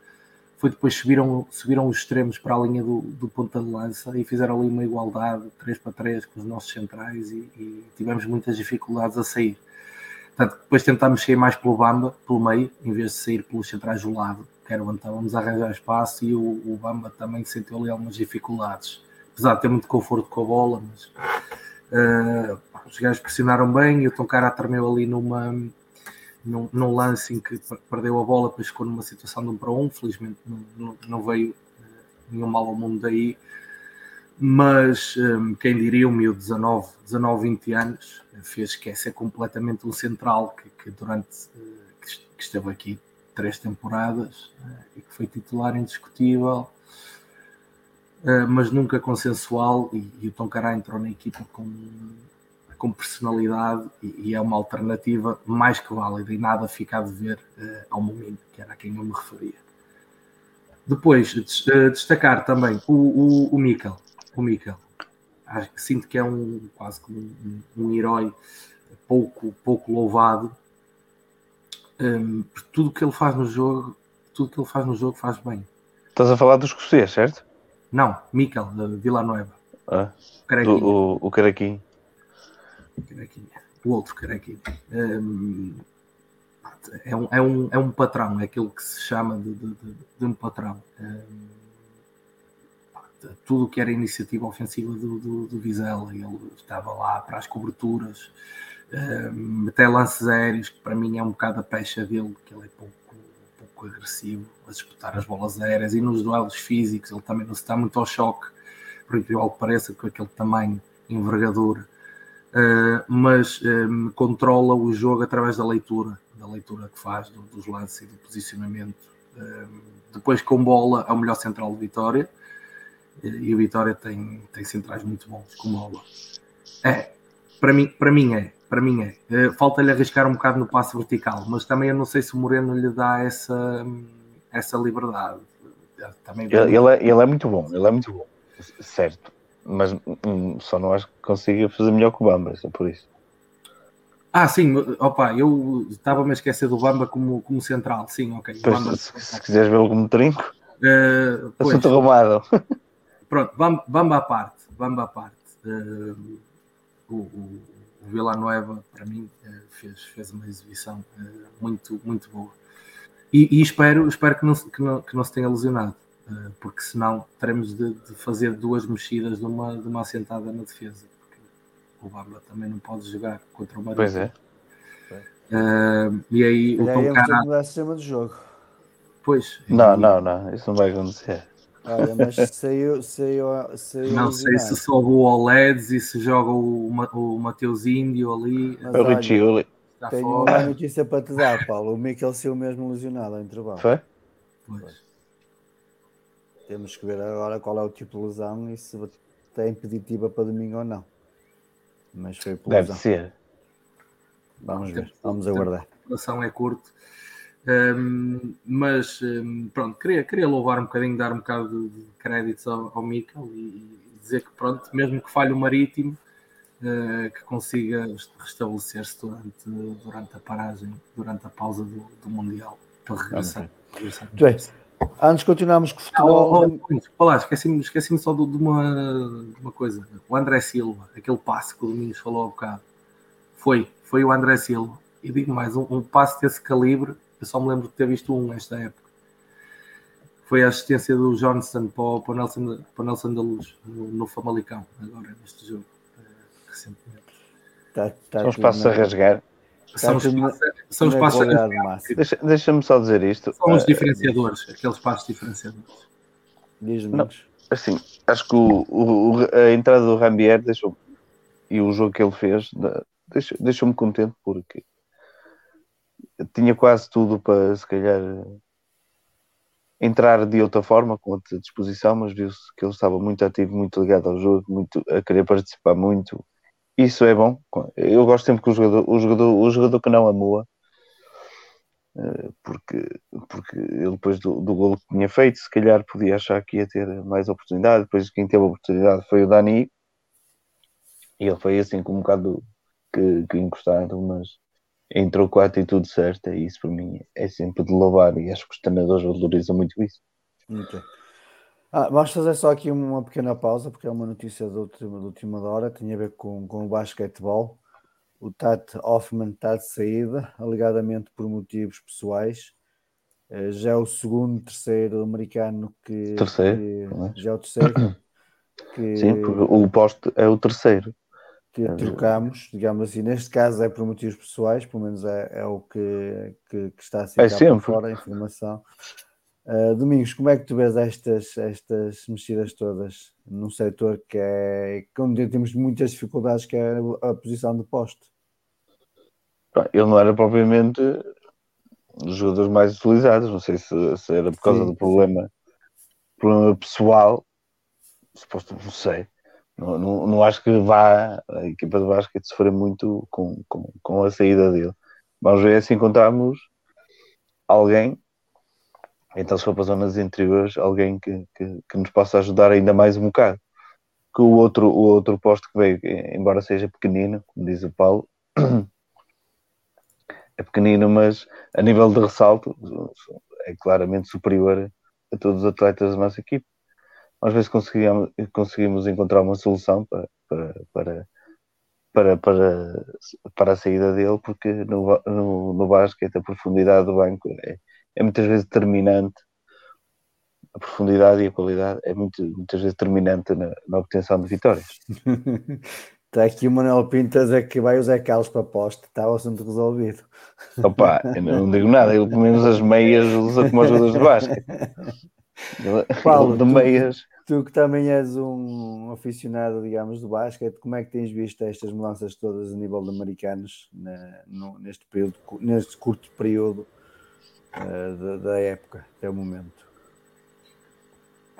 S5: foi depois subiram, subiram os extremos para a linha do, do ponta de lança e fizeram ali uma igualdade 3 para 3 com os nossos centrais e, e tivemos muitas dificuldades a sair. Portanto, depois tentámos sair mais pelo Bamba, pelo meio, em vez de sair pelos centrais do lado, que era onde estávamos a arranjar espaço e o, o Bamba também sentiu ali algumas dificuldades. Apesar de ter muito conforto com a bola, mas uh, os gajos pressionaram bem e o Toncara tremeu ali numa num, num, lance em que perdeu a bola, depois ficou numa situação de um para um, felizmente não, não, veio uh, nenhum mal ao mundo daí, mas um, quem diria o meu 19, 19, 20 anos fez esquecer completamente um central que, que durante que, esteve aqui três temporadas e que foi titular indiscutível. Uh, mas nunca consensual. E, e o Toncará entrou na equipa com, com personalidade e, e, é uma alternativa mais que válida e nada fica a dever uh, ao momento, que era a quem eu me referia. Depois, uh, destacar também o, o, o Mikel. O. Acho que sinto que é um quase como um, um herói pouco, pouco louvado. Um, tudo que ele faz no jogo, tudo que ele faz no jogo faz bem.
S3: Estás a falar dos escocês, certo?
S5: Não, Mikel, de Vila Nova.
S3: Ah, o, o, o Caraquinho.
S5: O outro Caraquinho. Um, é, um, é, um, é um patrão, é aquilo que se chama de, de, de, um patrão. Um, tudo que era iniciativa ofensiva do, do, do Vizela, ele estava lá para as coberturas, um, até lances aéreos, que para mim é um bocado a pecha dele, que ele é pouco, pouco agressivo a disputar as bolas aéreas e nos duelos físicos ele também não se dá muito ao choque, por incrível que pareça, com aquele tamanho, envergadura, uh, mas um, controla o jogo através da leitura, da leitura que faz do, dos lances e do posicionamento. Um, depois com bola é o melhor central de Vitória e o Vitória tem, tem centrais muito bons com bola. É, para mim, para mim é para mim é. Eh, falta-lhe arriscar um bocado no passo vertical, mas também eu não sei se o Moreno lhe dá essa, essa liberdade.
S3: Também ele, ele, é, ele é muito bom, ele é muito bom, certo. Mas hum, só não acho que consiga fazer melhor que o Bamba, é por isso.
S5: Ah, sim, opa, eu estava-me a esquecer do Bamba como, como central, sim, ok.
S3: Pois,
S5: Bamba,
S3: se, se, quiseres vê-lo como trinco,
S5: uh, pois,
S3: assunto arrumado.
S5: Pronto, Bamba, Bamba à parte, Bamba à parte. Uh, o, o, o Villanueva, para mim, eh, fez, fez uma exibição eh, muito, muito boa. E, e espero, espero que, não, que, não, que não se tenha lesionado, eh, porque senão teremos de, de fazer duas mexidas de uma, de uma assentada na defesa. Porque o Bamba também não pode jogar contra o Madrid.
S3: Pois é.
S5: Uh, e aí o Tom
S1: Cara... sistema de jogo.
S5: Pois.
S3: Não, não, não, isso não vai acontecer.
S1: Olha, mas saiu, saiu, saiu
S5: Não sei se sobe o OLEDs e se joga o, o Mateus Índio ali.
S3: Mas, o Richie
S1: Tenho uma notícia para te dar, Paulo. O Mikel saiu mesmo lesionado em intervalo.
S3: Foi?
S5: Pois.
S1: Temos que ver agora qual é o tipo de lesão e se tem impeditiva para domingo ou não. Mas foi por
S3: Deve lesão. ser.
S1: Vamos ver, vamos aguardar.
S5: A relação é curto. Um, mas um, pronto, queria, queria louvar um bocadinho, dar um bocado de créditos ao, ao Mikel e, e, dizer que pronto, mesmo que falhe o marítimo, uh, que consiga restabelecer-se durante, durante a paragem, durante a pausa do, do Mundial, para regressar.
S1: Okay. Antes de continuarmos com o futebol.
S5: Ah, oh, oh, lá, esqueci-me esqueci só de, de, uma, de uma coisa. O André Silva, aquele passe que o Domingos falou há bocado, foi, foi o André Silva. E digo mais, um, um passe desse calibre eu só me lembro de ter visto um nesta época. Foi a assistência do Johnson para o, para o Nelson, para o Nelson da Luz, no, no Famalicão, agora neste jogo, eh, recentemente.
S3: Tá, tá são os passos a rasgar.
S5: São os, são os passos a rasgar.
S3: Deixa, Deixa-me só dizer isto.
S5: São os diferenciadores, aqueles passos diferenciadores.
S1: Diz-me.
S3: Assim, acho que o, o, a entrada do Rambier deixou e o jogo que ele fez deixou-me contente porque tinha quase tudo para se calhar entrar de outra forma, com outra disposição, mas viu-se que ele estava muito ativo, muito ligado ao jogo, muito, a querer participar muito. Isso é bom. Eu gosto sempre que o jogador, o jogador, o jogador que não amua, eh, porque, porque ele depois do, do golo que tinha feito, se calhar podia achar que ia ter mais oportunidade, depois quem teve a oportunidade foi o Dani, e ele foi assim com um bocado que, que encostado, mas entrou com a atitude certa e isso para mim é sempre de louvar e acho que os treinadores valorizam muito isso.
S1: Okay. Ah, vamos fazer só aqui uma pequena pausa porque é uma notícia da última, da última hora, tem a ver com, com o basquetebol. O Tat Hoffman está de saída, alegadamente por motivos pessoais. Eh, já é o segundo, terceiro americano que.
S3: Terceiro?
S1: Que, já é o terceiro.
S3: Que, Sim, o posto é o terceiro
S1: que trocamos, digamos assim, neste caso é por motivos pessoais, pelo menos é, é o que, que, que, está a ser
S3: é
S1: fora a informação. Uh, Domingos, como é que tu vês estas, estas mexidas todas num setor que é onde temos muitas dificuldades, que é a posição do posto?
S3: Ele não era propriamente dos jogadores mais utilizados, não sei se, se era por causa sim, do problema, problema pessoal suposto, não sei. Não, não, não, acho que vá a equipa de basquete sofrer muito com, com, com a saída dele. Vamos ver se encontramos alguém, então se for para as zonas interiores, alguém que, que, que, nos possa ajudar ainda mais um bocado. Que o outro, o outro posto que veio, embora seja pequenino, como diz o Paulo, é pequenino, mas a nível de ressalto é claramente superior a todos os atletas da nossa equipe. Às vezes conseguimos, conseguimos encontrar uma solução para, para, para, para, para, para a saída dele, porque no, no, no basquete a profundidade do banco é, é muitas vezes determinante. A profundidade e a qualidade é muito, muitas vezes determinante na, na obtenção de vitórias.
S1: Está aqui o Manuel Pinto a que vai o Zé Carlos para a posta, está o assunto resolvido.
S3: Opa, eu não digo nada, ele pelo menos as meias usa como jogadores de basquete.
S1: Paulo, de meias. Tu, que também és um aficionado, digamos, do basquete, como é que tens visto estas mudanças todas a nível de americanos na, no, neste, período, neste curto período uh, da, da época, até o momento?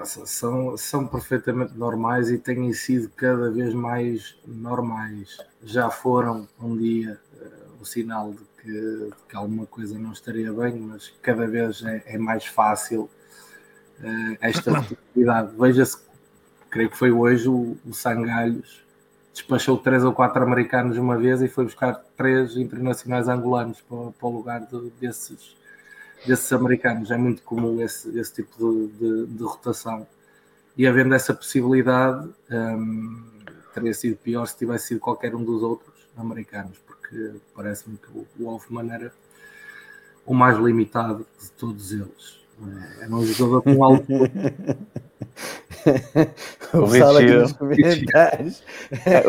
S5: são, são perfeitamente normais e têm sido cada vez mais normais. Já foram um dia uh, o sinal de que, de que, alguma coisa não estaria bem, mas cada vez é, é mais fácil uh, esta atividade. Veja-se, creio que foi hoje o, o Sangalhos despachou três ou quatro americanos uma vez e foi buscar três internacionais angolanos para, para o lugar de, desses desses americanos. É muito comum esse, esse tipo de, de, de rotação. E havendo essa possibilidade, um, teria sido pior se tivesse sido qualquer um dos outros americanos, porque parece-me que o, o Hoffman era o mais limitado de todos eles. É, era um jogador com alto.
S3: o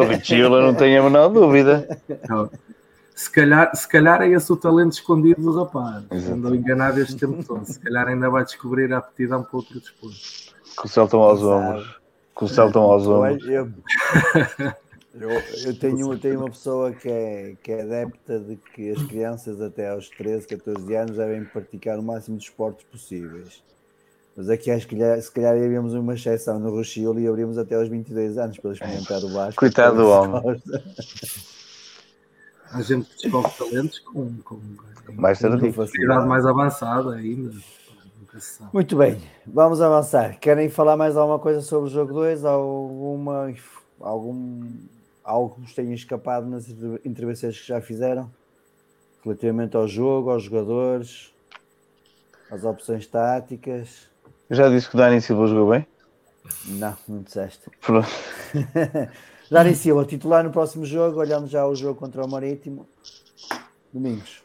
S3: Richie, o não tenho a menor dúvida.
S5: Não se calhar, se calhar é esse o talento escondido do rapaz. Andou enganado este tempo todo. Se calhar ainda vai descobrir a aptidão para outro desporto.
S3: Com o Celtão aos ombros. Com o Celtão aos ombros.
S1: Eu, eu, tenho, tenho uma pessoa que é, que é adepta de que as crianças até aos 13, 14 anos devem praticar o máximo de esportes possíveis. Mas aqui acho que se calhar havíamos uma exceção no Rochil e abrimos até aos 22 anos para experimentar o Vasco.
S3: Coitado do homem.
S5: a gente descobre talentos com, com,
S3: mais
S5: capacidade mais avançada ainda.
S1: Muito bem, vamos avançar. Querem falar mais alguma coisa sobre o jogo 2? Alguma, algum, algo que vos tenha escapado nas intervenções que já fizeram? Relativamente ao jogo, aos jogadores, às opções táticas?
S3: Já disse que o Dani Silva jogou bem?
S1: Não, não disseste. Pronto. Dani Silva, titular no próximo jogo, olhando já o jogo contra o Marítimo. Domingos.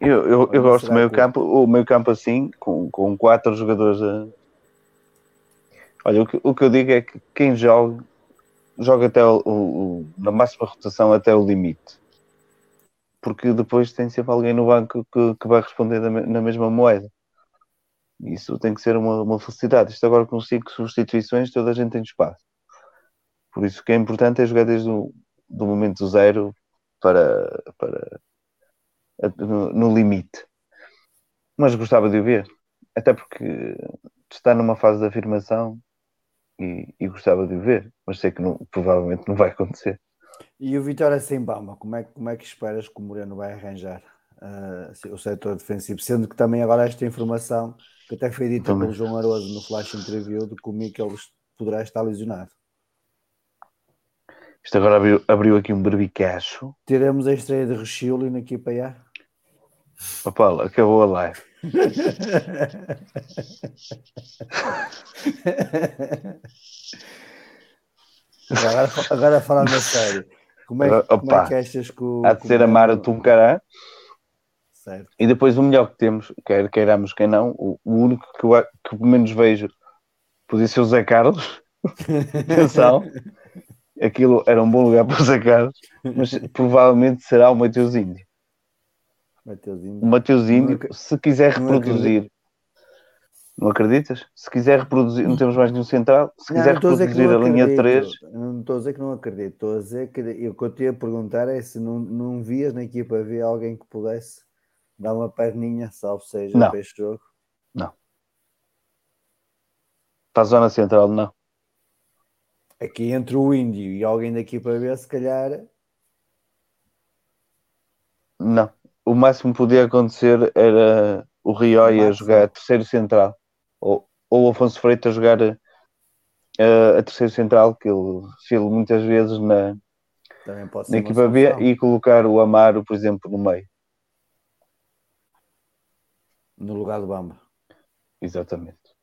S3: Eu, eu, eu gosto do meio campo, o meio campo assim, com, com quatro jogadores a... Olha, o que, o que eu digo é que quem joga, joga até o, o, na máxima rotação até o limite. Porque depois tem sempre alguém no banco que, que vai responder na, na mesma moeda. Isso tem que ser uma, uma felicidade. Isto agora com cinco substituições, toda a gente tem espaço. Por isso que é importante é jogar desde o do momento zero para, para no, no, limite. Mas gostava de o ver, até porque está numa fase de afirmação e, e gostava de o ver, mas sei que não, provavelmente não vai acontecer.
S1: E o Vitória sem Bamba, como é, como é que esperas que o Moreno vai arranjar uh, o setor defensivo? Sendo que também agora esta informação que até foi dita pelo João Aroso no flash interview de que o Mikel poderá estar lesionado.
S3: Isto agora abriu, abriu aqui um berbicacho.
S1: Teremos a estreia de Rechilo na equipa A.
S3: Opa, acabou a live.
S1: agora, agora falando a sério, como é, Opa, como é que achas que o.
S3: Há de ser amar o Tuncará. Certo. E depois o melhor que temos, quer queiramos, quem não, o, o único que, eu, que pelo menos vejo podia ser o Zé Carlos. Atenção aquilo era um bom lugar para sacar, mas provavelmente será o Mateus Índio.
S1: Mateus Índio.
S3: O Mateus Índio, se quiser reproduzir. Não acreditas? Se quiser reproduzir, não temos mais nenhum central. Se não, quiser reproduzir a, a linha 3.
S1: Não estou a dizer que não acredito, estou a dizer que o que eu te ia perguntar é se não, não vias na equipa ver alguém que pudesse dar uma perninha, salvo seja,
S3: não.
S1: para este jogo.
S3: Não. Para a zona central, não.
S1: Aqui entre o Índio e alguém daqui para ver, se calhar.
S3: Não. O máximo que podia acontecer era o Rioi a jogar terceiro central. Ou, ou o Afonso Freitas a jogar uh, a terceiro central, que ele filo muitas vezes na, na equipa B, e colocar o Amaro, por exemplo, no meio.
S1: No lugar do Bamba.
S3: Exatamente.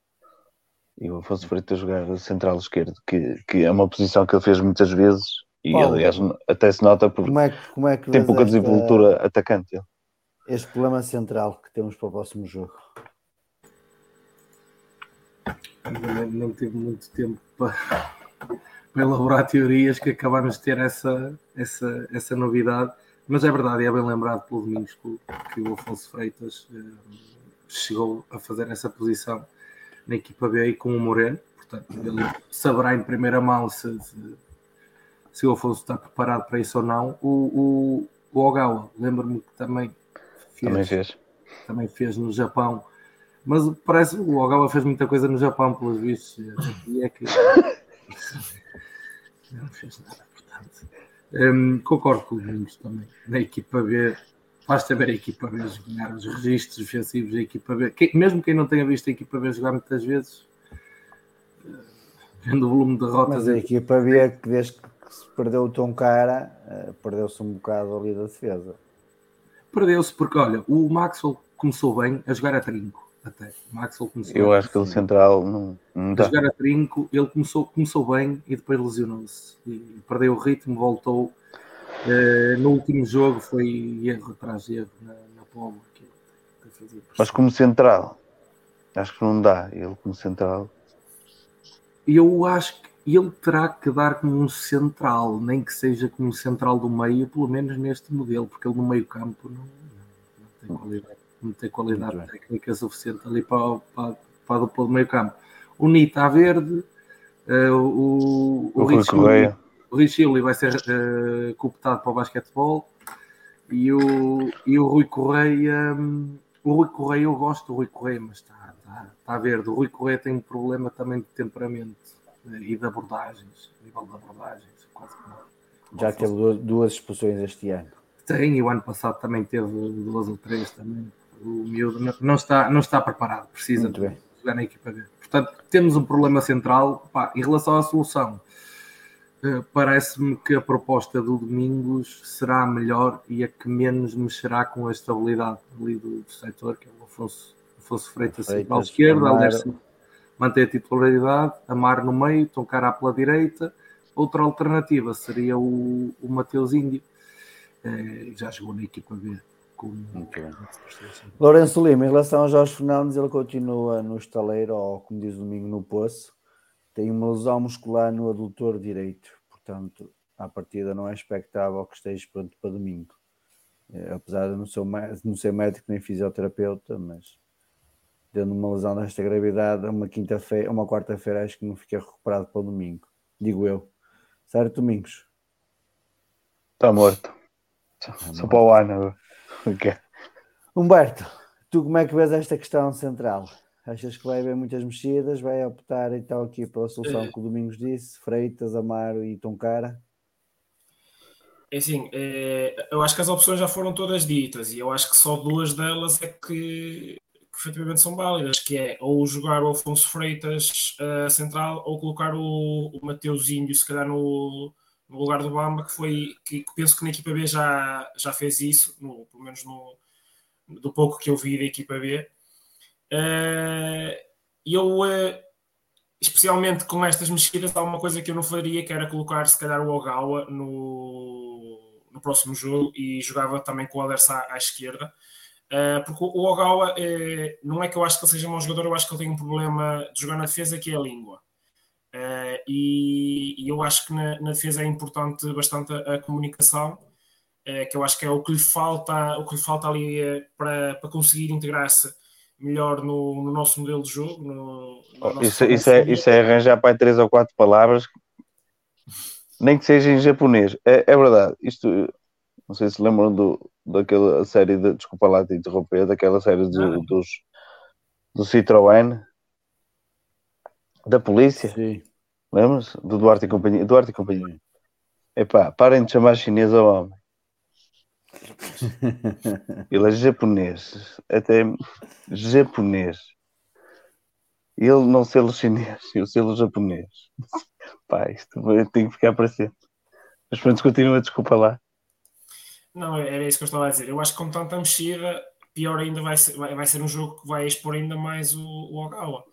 S3: E o Afonso Freitas jogar central esquerdo, que, que é uma posição que ele fez muitas vezes e Paulo, aliás até se nota porque
S1: como é como é
S3: tem pouca desenvoltura atacante. Ele.
S1: Este problema central que temos para o próximo jogo.
S5: Não, não tive muito tempo para, para elaborar teorias que acabámos de ter essa, essa, essa novidade, mas é verdade, é bem lembrado pelo Domingos que, o Afonso Freitas eh, chegou a fazer essa posição na equipa B com o Moreno, portanto ele saberá em primeira mão se, se, se o Afonso está preparado para isso ou não. O, o, o Ogawa, lembro-me que também
S3: fez, também fez,
S5: também fez no Japão, mas parece que o Ogawa fez muita coisa no Japão, pelos vistos, e é que não fez nada, portanto. Um, concordo com o Domingos também. Na equipa B Basta ver a equipa B jogar os registros defensivos da equipa B. Quem, mesmo quem não tenha visto a equipa B jogar muitas vezes, eh, vendo o volume de derrotas.
S1: Mas a equipa B, que desde que se perdeu o tom cara, eh, perdeu-se um bocado ali da defesa.
S5: Perdeu-se porque, olha, o Maxwell começou bem a jogar a trinco. Até. O Maxwell começou
S3: Eu acho que ele central não, não
S5: dá. A jogar a trinco, ele começou, começou bem e depois lesionou-se. E perdeu o ritmo, voltou Uh, no último jogo foi erro atrás de erro na, na Polo.
S3: Mas como central, acho que não dá. Ele como central.
S5: Eu acho que ele terá que dar como um central, nem que seja como um central do meio, pelo menos neste modelo, porque ele no meio campo não, não tem qualidade, não tem qualidade técnica suficiente ali para, para, para a dupla do meio campo. O Nita a verde, uh, o, o, o, Richili vai ser uh, cooptado para o basquetebol e o, e o Rui Correia. Um, o Rui Correia, eu gosto do Rui Correia, mas está, está, está a ver. O Rui Correia tem um problema também de temperamento e de abordagens, nível de abordagens. Quase
S1: Já teve duas, duas expulsões este ano.
S5: Tem, e o ano passado também teve duas ou três também. O miúdo não está, não está preparado, precisa de jogar na equipa dele. Portanto, temos um problema central. Pá, em relação à solução, eh, parece-me que a proposta do Domingos será a melhor e a que menos mexerá com a estabilidade ali do, do setor, que é o Afonso, Afonso Freitas, Freitas à esquerda, manter a titularidade, Amar no meio, Toncará pela direita. Outra alternativa seria o, o Mateus Índio, eh, já jogou na equipa B. Com...
S1: Lourenço Lima, em relação ao Jorge Fernandes, ele continua no estaleiro, ou como diz o Domingo, no poço tem uma lesão muscular no adutor direito, portanto, à partida não é expectável que esteja pronto para domingo. É, apesar de não ser, não ser médico nem fisioterapeuta, mas tendo uma lesão desta gravidade, uma quinta-feira, uma quarta-feira, acho que não fica recuperado para o domingo, digo eu. Certo, Domingos?
S3: Está morto. Tá Só para o ano. Okay.
S1: Humberto, tu como é que vês esta questão central? Achas que vai haver muitas mexidas? Vai optar então aqui pela solução que o Domingos disse: Freitas, Amaro e Toncara?
S4: É assim, é, eu acho que as opções já foram todas ditas e eu acho que só duas delas é que, que efetivamente são válidas, que é ou jogar o Afonso Freitas uh, central ou colocar o, o Mateus Índio, se calhar no, no lugar do Bamba, que foi que, que, penso que na equipa B já, já fez isso, no, pelo menos no, do pouco que eu vi da equipa B. Uh, eu, uh, especialmente com estas mexidas, há uma coisa que eu não faria, que era colocar se calhar o Ogawa no, no próximo jogo e jogava também com o Alersa à, à esquerda. Uh, porque o Ogawa não é que eu acho que ele seja um bom jogador, eu acho que ele tem um problema de jogar na defesa que é a língua. Uh, e, eu acho que na, defesa é importante bastante a, comunicação, uh, que eu acho que é o que lhe falta, o que lhe falta ali para, para conseguir integrar-se melhor no, no nosso modelo de jogo. No,
S3: no isso, isso, é, isso é arranjar para três ou quatro palavras, nem que seja em japonês. É, é verdade. Isto, não sei se lembram do, daquela série, de, desculpa lá te interromper, daquela série de, dos, do Citroën. Da polícia?
S1: Sim.
S3: Lembras? Do Duarte e Companhia. Duarte e Companhia. Epá, parem de chamar chinês ao homem. Ele é japonês. Até japonês. Ele não selo chinês, eu selo japonês. Pá, isto tem que ficar para sempre. Mas pronto, continua, desculpa lá.
S4: Não, era isso que eu estava a dizer. Eu acho que com tanta mexida, pior ainda vai ser, vai, vai ser um jogo que vai expor ainda mais o, o Ogawa.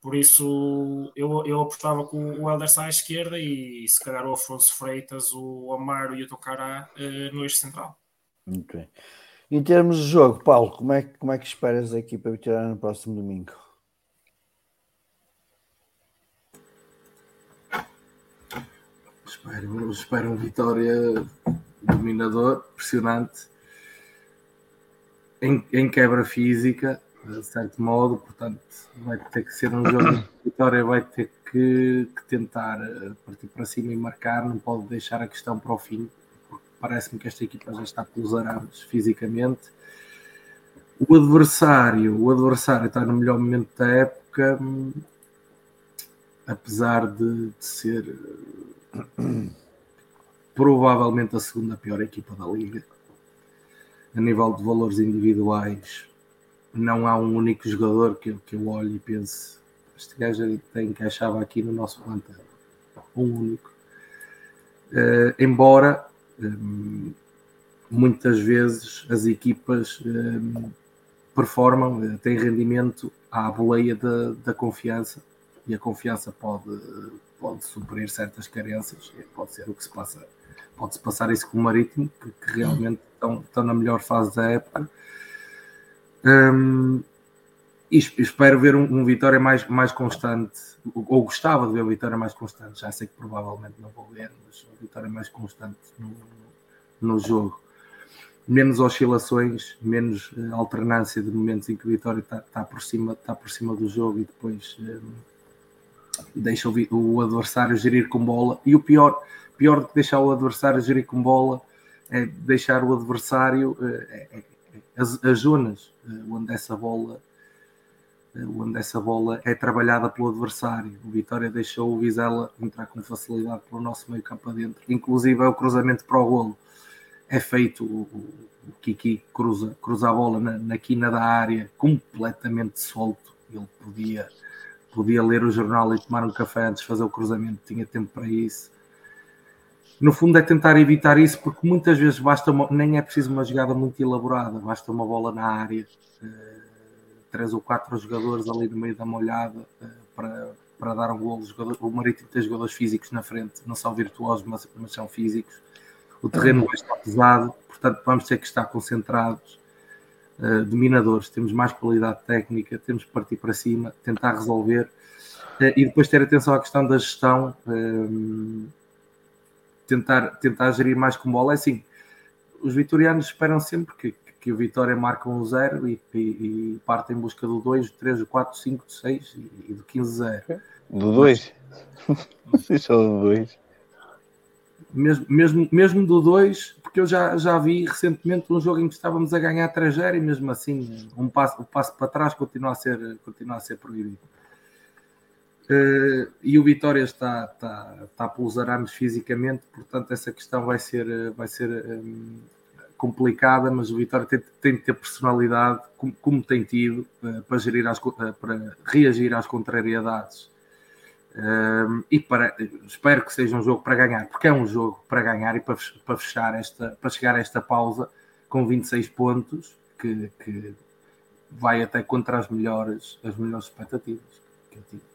S4: Por isso, eu, eu apostava com o Helder à esquerda e se calhar o Afonso Freitas, o Amaro e o Tocará uh, no eixo central.
S1: Muito bem. Em termos de jogo, Paulo, como é, como é que esperas a equipa vitoriana no próximo domingo?
S5: Espero, espero uma vitória dominador, impressionante, em, em quebra física, de certo modo, portanto vai ter que ser um jogo de vitória, vai ter que, que, tentar eh, partir para cima e marcar, não pode deixar a questão para o fim, porque parece-me que esta equipa já está pelos arames fisicamente. O adversário, o adversário está no melhor momento da época, apesar de, de ser provavelmente a segunda pior equipa da liga. A nível de valores individuais, não há um único jogador que, que eu olhe e pense este gajo tem encaixava aqui no nosso plantel. Um único. Uh, embora um, muitas vezes as equipas um, performam, eh, têm rendimento à boleia da, da confiança e a confiança pode, pode suprir certas carências, pode ser o que se passa, pode-se passar isso com o Marítimo, que, que realmente estão, estão na melhor fase da época um, e espero ver um, um, Vitória mais, mais constante, ou gostava de ver o Vitória mais constante. Já sei que provavelmente não vou ver, mas o Vitória mais constante no, no jogo. Menos oscilações, menos uh, alternância de momentos em que o Vitória está tá por, cima, tá por cima do jogo e depois um, deixa o, o, adversário gerir com bola. E o pior, pior do que deixar o adversário gerir com bola é deixar o adversário. Uh, é, as, as zonas eh, onde essa bola eh, onde essa bola é trabalhada pelo adversário. O Vitória deixou o Vizela entrar com facilidade pelo nosso meio campo adentro. Inclusive é o cruzamento para o golo. É feito, o, o Kiki cruza, cruza a bola na, na quina da área, completamente solto. Ele podia, podia ler o jornal e tomar um café antes de fazer o cruzamento, tinha tempo para isso no fundo é tentar evitar isso, porque muitas vezes basta uma, nem é preciso uma jogada muito elaborada, basta uma bola na área, uh, três ou quatro jogadores ali no meio da molhada uh, para, para dar um golo. O Marítimo tem jogadores físicos na frente, não são virtuosos, mas, mas são físicos. O terreno vai estar pesado, portanto vamos ter que estar concentrados, uh, dominadores, temos mais qualidade técnica, temos que partir para cima, tentar resolver e depois ter atenção à questão da gestão tentar, tentar gerir mais com bola. É assim, os vitorianos esperam sempre que, que o Vitória marque um zero e, e, e parte em busca do 2, do 3, do 4, do 5, do 6 e, do 15-0.
S3: Do 2? Deixa do 2.
S5: Mesmo, mesmo, mesmo do 2, porque eu já, já vi recentemente um jogo em que estávamos a ganhar 3-0 e mesmo assim um passo, um passo para trás continua a ser, continua a ser proibido. Uh, e o Vitória está, está, está pelos arames fisicamente, portanto essa questão vai ser, eh, vai ser um, eh, complicada, mas o Vitória tem, tem de ter personalidade, como, como tem tido, para, gerir as, para reagir às contrariedades. e para, espero que seja um jogo para ganhar, porque é um jogo para ganhar e para, para fechar esta, para chegar a esta pausa com 26 pontos, que, que vai até contra as melhores, as melhores expectativas que eu tive.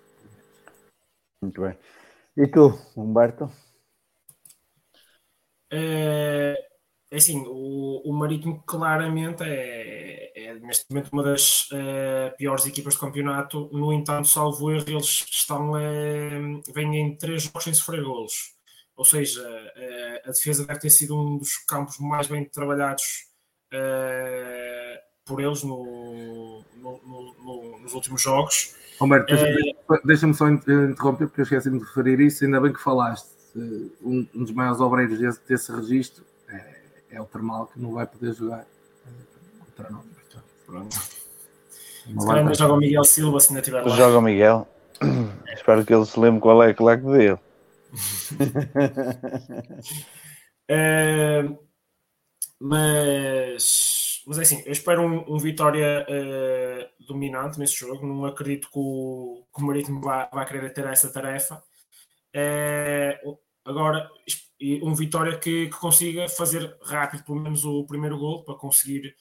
S1: Muito bem. E tu, Humberto?
S4: É, é assim, o, o Marítimo claramente é, é, neste momento uma das é, piores equipas do campeonato. No entanto, salvo erro, eles estão é, vêm em três jogos sem sofrer golos. Ou seja, é, a defesa deve ter sido um dos campos mais bem trabalhados é, por eles no, no, no, nos últimos jogos.
S5: Humberto, é... deixa-me só interromper, porque eu esqueci-me de referir isso, ainda bem que falaste. Um, um dos maiores obreiros desse, desse registro é, é, o Termal, que não vai poder jogar eh, contra nós. Pronto.
S4: Se calhar ainda joga o Miguel Silva, se ainda tiver lá.
S3: Joga o Miguel. Espero que ele se lembre qual é a claque dele.
S4: Uh, mas, mas é assim, eu espero um, um Vitória uh, dominante nesse jogo. Não acredito que o, que o Marítimo vá, vá querer ter essa tarefa. Uh, agora, um Vitória que, que, consiga fazer rápido, pelo menos, o primeiro gol para conseguir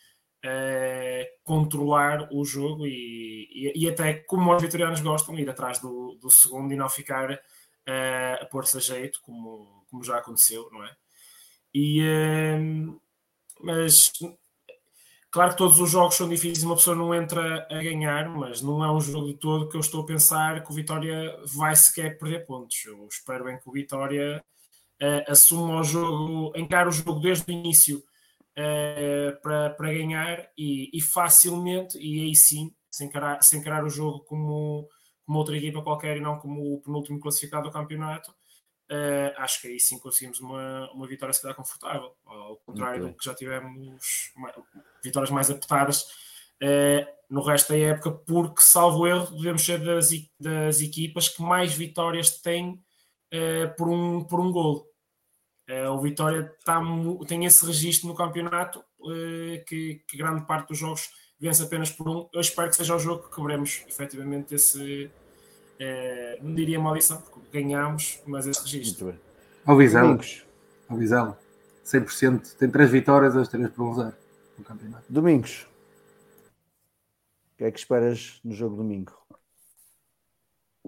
S4: controlar o jogo e, e, e, até como os vitorianos gostam, ir atrás do, do segundo e não ficar a pôr-se a jeito, como, como já aconteceu, não é? E, uh, mas claro que todos os jogos são difíceis, uma pessoa não entra a ganhar, mas não é um jogo de todo que eu estou a pensar que o Vitória vai sequer perder pontos. Eu espero bem que o Vitória uh, assuma o jogo, encare o jogo desde o início uh, para, para ganhar e, e, facilmente, e aí sim, sem encarar, encarar o jogo como, como outra equipa qualquer e não como o penúltimo classificado do campeonato Uh, acho que aí sim conseguimos uma, uma vitória se calhar confortável, ao contrário do que já tivemos vitórias mais apertadas uh, no resto da época, porque, salvo erro, devemos ser das, das equipas que mais vitórias têm uh, por, um, por um gol. o Vitória tá, tem esse registro no campeonato que, que, grande parte dos jogos vence apenas por um. Eu espero que seja o jogo que quebremos efetivamente esse, é, não diria maldição, porque ganhámos, mas esse registro.
S5: Ao Vizela. Ao Vizela. 100%. Tem 3 vitórias, as 3 por 1 0 no campeonato.
S1: Domingos. O que é que esperas no jogo domingo?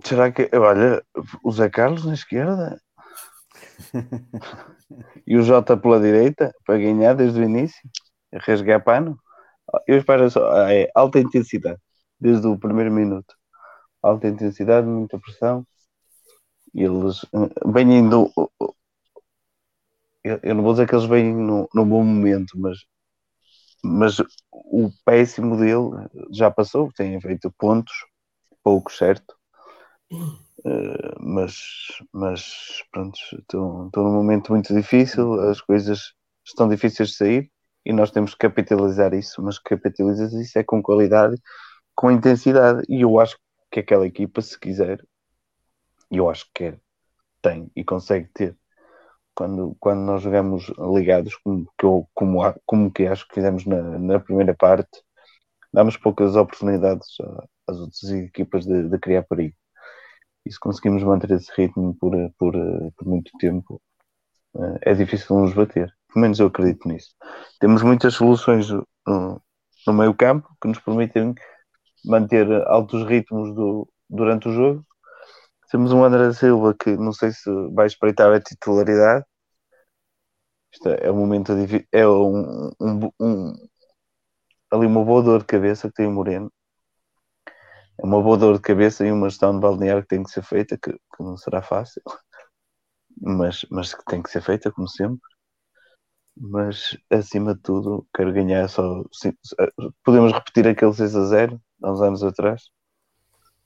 S3: Será que, olha, o Zé Carlos na esquerda e o Jota pela direita para ganhar desde o início, rasgar pano? Eu espero só, é alta intensidade desde o primeiro minuto alta intensidade, muita pressão. E eles vêm indo. Eu não vou dizer que eles vêm no, no bom momento, mas, mas o péssimo dele já passou, tem feito pontos, poucos, certo? Uh, mas, mas pronto, estou, estou num momento muito difícil, as coisas estão difíceis de sair e nós temos que capitalizar isso, mas capitalizar isso é com qualidade, com intensidade, e eu acho que aquela equipa, se quiser, e eu acho que quer, tem e consegue ter. Quando, quando nós jogamos ligados, como que, eu, como, como que acho que fizemos na, na primeira parte, damos poucas oportunidades às outras equipas de, de criar perigo. E se conseguimos manter esse ritmo por, por, por muito tempo, eh, é difícil nos bater. Pelo menos eu acredito nisso. Temos muitas soluções no, no meio campo que nos permitem manter altos ritmos do, durante o jogo. Temos um André Silva que não sei se vai espreitar a titularidade. Isto é um momento é um, um, um, ali uma boa dor de cabeça que tem o Moreno. É uma boa dor de cabeça e uma gestão de balneário que tem que ser feita, que, que não será fácil, mas, mas que tem que ser feita, como sempre mas acima de tudo quero ganhar só. Podemos repetir aquele 6 a 0 há uns anos atrás?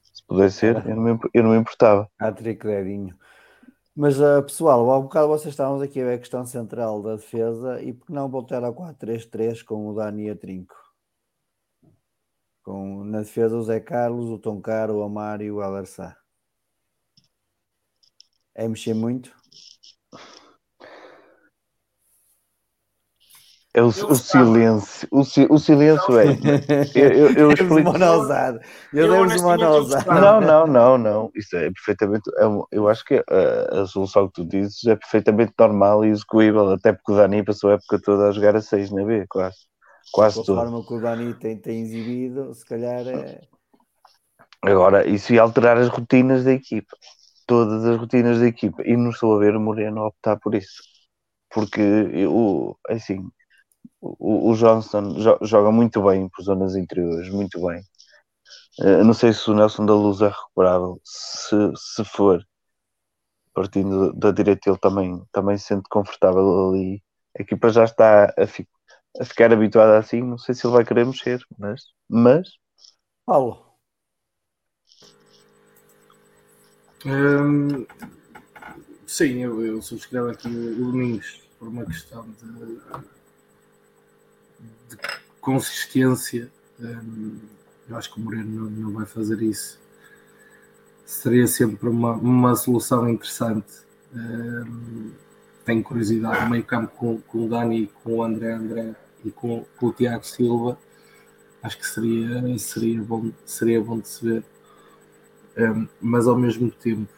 S3: Se puder ser, eu não me, eu não me importava.
S1: Ah, tricredinho. Mas uh, pessoal, há um bocado vocês estavam aqui a ver a questão central da defesa e por que não voltar ao 4-3-3 com o Dani a trinco? Com, na defesa o Zé Carlos, o Toncaro, o Amaro e o Alarçá. É mexer muito?
S3: É o, o silêncio. O, o silêncio é. Eu, eu, eu explico.
S1: Monousado. Eu, eu demos uma
S3: Não, não, não, não. Isso é perfeitamente. É, eu acho que a, a, solução que tu dizes é perfeitamente normal e execuível, até porque o Dani passou a época toda a jogar a 6 na B, quase. Quase
S1: toda. A forma que o Dani tem, tem exibido, se calhar é.
S3: Agora, isso ia alterar as rotinas da equipa. Todas as rotinas da equipa. E não estou a ver o Moreno optar por isso. Porque, eu, assim, o, o Johnston joga muito bem por zonas interiores, muito bem. Uh, não sei se o Nelson da Luz é recuperável. Se, se for, partindo da direita, ele também, também se sente confortável ali. A equipa já está a, fi, a ficar habituada assim. Não sei se ele vai querer mexer, mas. mas...
S1: Paulo.
S5: Hum, sim, eu, eu subscrevo aqui o Domingos por uma questão de de consistência. Um, eu acho que o Moreno não, vai fazer isso seria sempre uma, uma solução interessante. Um, tenho curiosidade no meio campo com, com o Dani, com o André André e com, com o Tiago Silva. Acho que seria, seria, bom, seria bom de se ver. Um, mas ao mesmo tempo,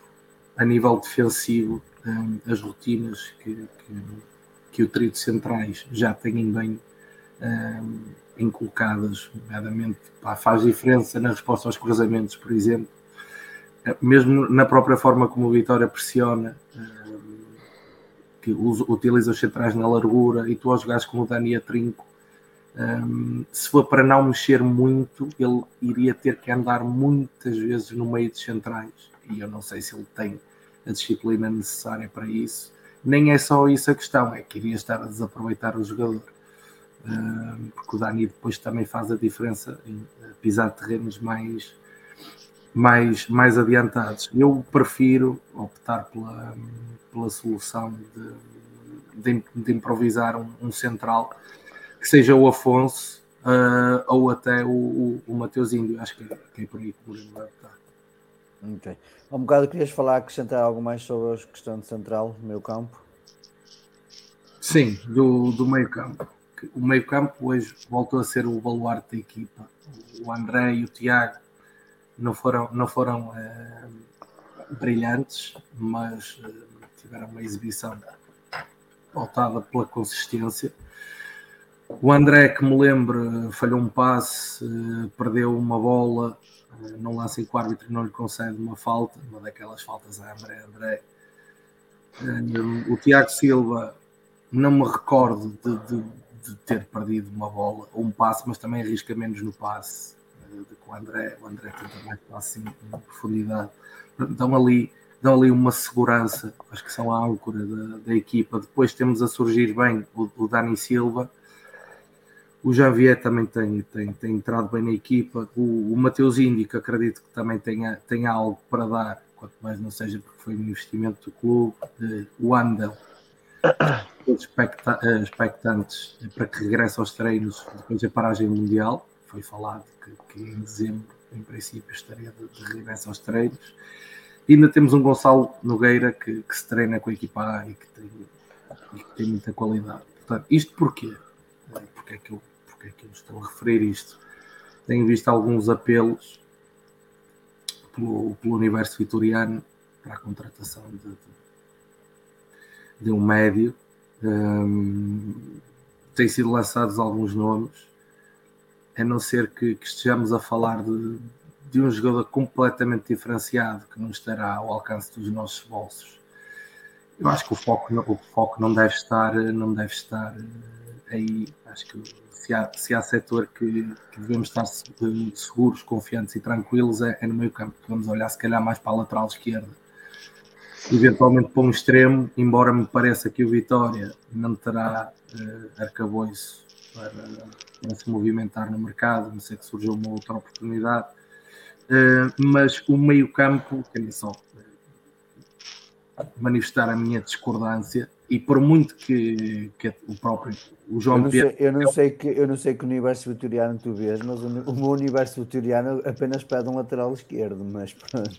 S5: a nível defensivo, as rotinas que, que, que o trio de centrais já têm bem um, inculcadas, nomeadamente pá, faz diferença na resposta aos cruzamentos, por exemplo, mesmo na própria forma como o Vitória pressiona, que usa, utiliza os centrais na largura e tu ao jogares com o Dani a trinco, um, se for para não mexer muito, ele iria ter que andar muitas vezes no meio dos centrais e eu não sei se ele tem a disciplina necessária para isso. Nem é só isso a questão, é que iria estar a desaproveitar o jogador. Porque o Dani depois também faz a diferença em pisar terrenos mais, mais, mais adiantados. Eu prefiro optar pela, pela solução de, de, de improvisar um, um, central que seja o Afonso uh, ou até o, o, o Mateus Índio. Acho que, que é por aí que o Mourinho vai optar.
S1: Ok. Há um bocado querias falar, acrescentar algo mais sobre a questão de central, meio campo?
S5: Sim, do, do meio campo. O meio campo hoje voltou a ser o baluarte da equipa. O André e o Tiago não foram, não foram uh, brilhantes, mas uh, tiveram uma exibição pautada pela consistência. O André, que me lembro, falhou um passe, uh, perdeu uma bola, não lança em que o árbitro não lhe concede uma falta, uma daquelas faltas a André André. o Tiago Silva, não me recordo de, de, de ter perdido uma bola ou um passe, mas também arrisca menos no passe do que o André. O André tenta mais passe em, em profundidade. Dão ali, dão ali uma segurança, acho que são a âncora da, da equipa. Depois temos a surgir bem o, o Dani Silva. O Javier também tem, tem, tem entrado bem na equipa. O, o Mateus Índico, acredito que também tenha, tenha algo para dar, quanto mais não seja porque foi um investimento do clube. O Andel, expectantes para que regresse aos treinos depois da paragem mundial foi falado que, que em dezembro, em princípio, estaria de, de regresso aos treinos. E ainda temos um Gonçalo Nogueira que, que se treina com a equipa A e que tem, e que tem muita qualidade. Portanto, isto porquê? Porquê é, que eu, porquê é que eu estou a referir isto? Tenho visto alguns apelos pelo, pelo universo vitoriano para a contratação de, de, de um médio. Um, têm sido lançados alguns nomes a não ser que, que estejamos a falar de, de, um jogador completamente diferenciado que não estará ao alcance dos nossos bolsos. Eu acho que o foco, o foco não deve estar, não deve estar eh, aí. Acho que se há, se há setor que, que devemos estar seguros, confiantes e tranquilos é, é no meio campo. Vamos olhar se calhar mais para a lateral esquerda. Eventualmente para um extremo, embora me pareça que o Vitória não terá uh, arcabouço para, para se movimentar no mercado, não sei que surgiu uma outra oportunidade, uh, mas o meio-campo, queria só uh, manifestar a minha discordância e por muito que, que o próprio o João
S1: eu não
S5: Pedro.
S1: Sei, eu, não sei que, eu não sei que universo vitoriano tu vês, mas o, o meu universo vitoriano apenas pede um lateral esquerdo, mas pronto.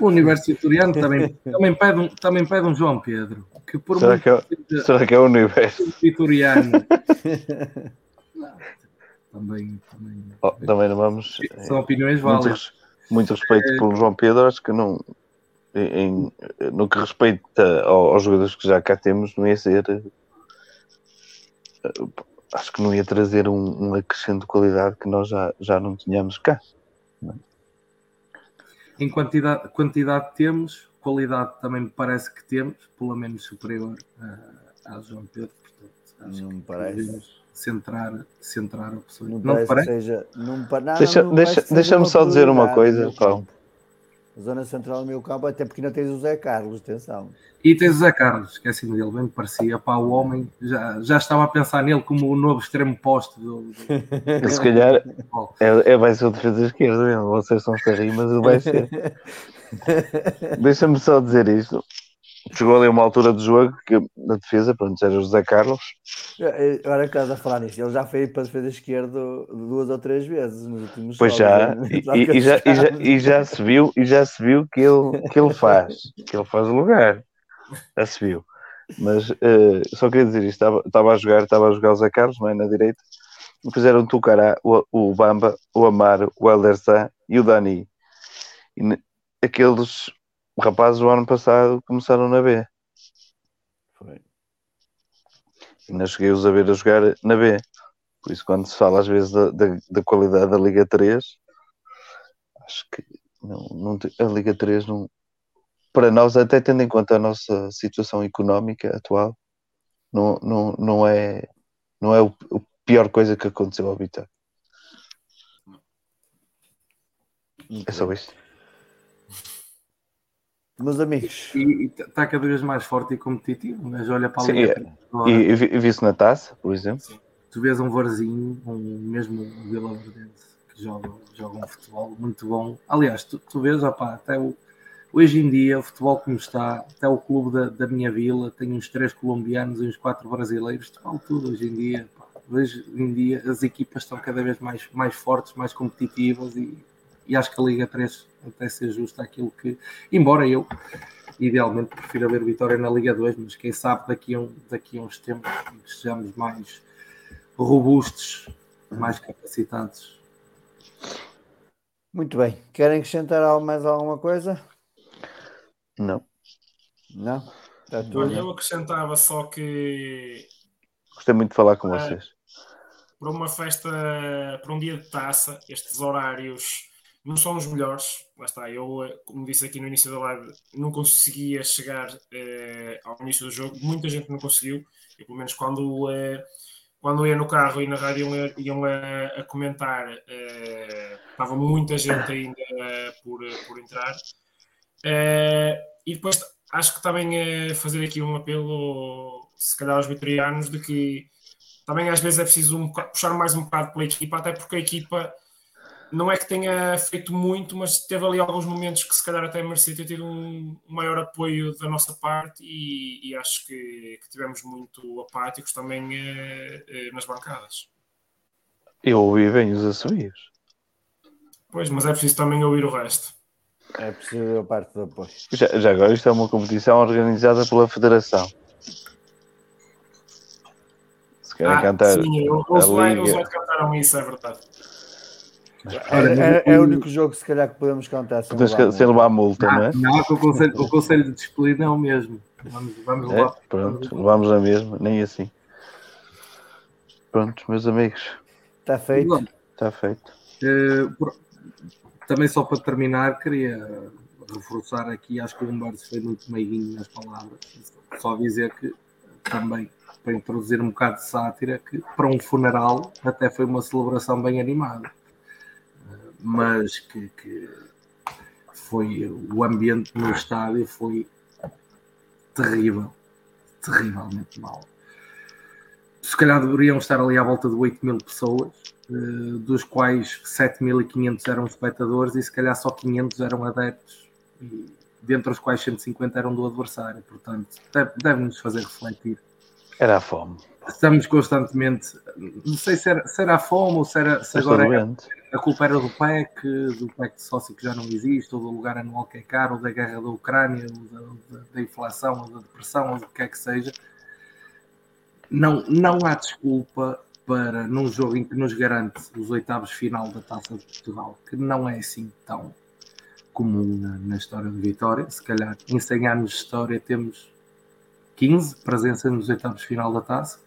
S5: O universo vitoriano também, também, pede um, também pede um João Pedro. Que por
S3: será, que é, seja, será que é o universo
S5: vitoriano? também, também,
S3: oh, também não vamos.
S5: São opiniões válidas.
S3: Muito, muito respeito é, pelo João Pedro, acho que não. Em, no que respeita aos jogadores que já cá temos, não ia ser. Acho que não ia trazer um, um acrescento de qualidade que nós já, já não tínhamos cá. Não é?
S5: Em quantidade, quantidade temos, qualidade também me parece que temos, pelo menos superior a, a João Pedro. Portanto, acho
S1: não me
S5: que
S1: parece.
S5: Centrar, centrar opções.
S1: Não,
S5: Não,
S1: parece,
S5: parece?
S1: seja. Não,
S3: Deixa-
S1: não
S3: deixa- deixa-me só dizer uma coisa, Paulo.
S1: Zona central do meu campo, até porque não tens o Zé Carlos, atenção.
S5: E tens o Zé Carlos, esqueci-me dele, bem me parecia. Pá, o homem já, já estava a pensar nele como o novo extremo poste do, do
S3: Se calhar é, é, vai ser o defesa esquerda mesmo. Vocês estão a rir, mas ele vai ser. Deixa-me só dizer isto. Chegou ali uma altura do jogo que na defesa, pronto, era o José Carlos.
S1: Agora que estás a falar nisso, ele já foi para a defesa esquerda duas ou três vezes nos últimos
S3: Pois
S1: jogos.
S3: já, e, já, e, já, e já se viu, e já se viu que ele, que ele faz, que ele faz o lugar. Já se viu. Mas eh, só queria dizer isto, estava, estava a jogar, estava a jogar o Zé Carlos, não é, na direita, fizeram o Tucará, o, o Bamba, o Amaro, o Helder Sá e o Dani. E aqueles rapazes o ano passado começaram na B.
S1: Foi.
S3: Ainda cheguei-os a ver a jogar na B. Por isso, quando se fala às vezes da, da, da qualidade da Liga 3, acho que não, não a Liga 3 não. Para nós, até tendo em conta a nossa situação económica atual, não, não, não é, não é o, a pior coisa que aconteceu ao Vitória. É só isto.
S1: Meus amigos,
S5: E está cada vez mais forte e competitivo, mas olha para a
S3: Sim,
S5: Liga
S3: é.
S5: agora,
S3: E, e vi- e vi-se na taça, por exemplo.
S5: tu vês um Varzinho, um mesmo um Vila Verdense, que joga, joga um futebol muito bom. Aliás, tu, tu vês, opá, até o, hoje em dia, o futebol como está, até o clube da, da minha vila tem uns três colombianos e uns quatro brasileiros, te vale tudo hoje em dia. pá. Hoje em dia as equipas estão cada vez mais, mais fortes, mais competitivas e, e acho que a Liga 3 até se ajusta àquilo que, embora eu idealmente prefiro ver Vitória na Liga 2, mas quem sabe daqui a, um, daqui a uns tempos em que sejamos mais robustos, mais capacitados.
S1: muito bem. Querem acrescentar algo- mais alguma coisa?
S3: Não.
S1: Não? Está tudo.
S4: Olha, eu acrescentava só que
S3: Gostei muito de falar com
S4: Ah.
S3: vocês.
S4: para uma festa, para um dia de taça, estes horários não são os melhores. Lá está, eu, eh, como disse aqui no início da live, não conseguia chegar eh, ao início do jogo. Muita gente não conseguiu. Eu, pelo menos, quando, eh, quando ia no carro e na rádio iam, iam a, a comentar, eh, estava muita gente ainda eh, por, por entrar. Eh, e depois acho que também fazer aqui um apelo, se calhar aos vitorianos, de que também às vezes é preciso um puxar mais um bocado pela equipa, até porque a equipa não é que tenha feito muito, mas teve ali alguns momentos que se calhar até merecia ter tido um maior apoio da nossa parte e, e acho que, que tivemos muito apáticos também eh, eh, nas bancadas.
S3: Eu ouvi bem os assobios.
S4: Pois, mas é preciso também ouvir o resto.
S1: É possível a parte do apoio.
S3: Já, já agora, isto é uma competição organizada pela Federação. Se querem
S4: Ah,
S3: cantar.
S4: sim, eu- os
S3: Liga.
S4: Lions cantaram isso, é verdade.
S1: É, é- é o único jogo, se calhar, que podemos cantar sem
S3: Tens
S1: levar
S3: sem
S1: multa.
S3: levar multa, não é?
S5: Não, o conselho, o conselho de disciplina é o mesmo. Vamos, vamos
S3: É,
S5: lá.
S3: pronto, levamos a mesma, nem assim. Pronto, meus amigos,
S1: Está feito.
S3: está feito.
S5: Por- também só para terminar, queria reforçar aqui, acho que o Humberto foi muito meiguinho nas palavras. Só dizer que também, para introduzir um bocado de sátira, que para um funeral até foi uma celebração bem animada. Mas que, que foi o ambiente no estádio foi terrível, terrivelmente mau. Se calhar deveriam estar ali à volta de 8 mil pessoas, eh, dos quais 7.500 eram espectadores e se calhar só 500 eram adeptos, e dentre os quais 150 eram do adversário. Portanto, deve- deve-nos fazer refletir.
S3: Era a fome.
S5: Estamos constantemente, não sei se era, se era a fome ou se, era, se agora é-. A culpa era do PEC, do PEC de sócio que já não existe, ou do lugar anual que é caro, ou da guerra da Ucrânia, ou da, da- inflação, ou da depressão, ou do que é que seja. Não, não há desculpa para, num jogo em que nos garante os oitavos final da Taça de Portugal, que não é assim tão comum na, na história de Vitória, se calhar em 100 anos de história temos 15 presenças nos oitavos final da Taça,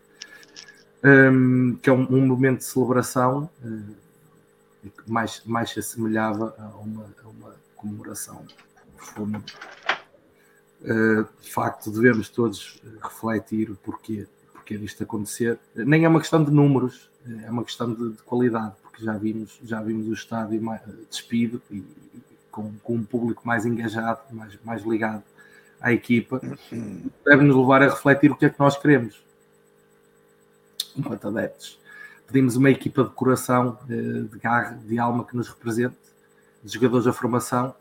S5: hum, que é um, um momento de celebração, hum, e que mais, mais se assemelhava a uma, a uma comemoração fúnebre. Uh, de facto, devemos todos refletir o porquê, porquê disto acontecer. Nem é uma questão de números, uh, é uma questão de, de qualidade, porque já vimos, já vimos o estádio mais, uh, despido e, com, com, um público mais engajado, mais, mais ligado à equipa, deve-nos levar a refletir o que é que nós queremos enquanto adeptos pedimos uma equipa de coração, de garra, de alma que nos represente, de jogadores da formação,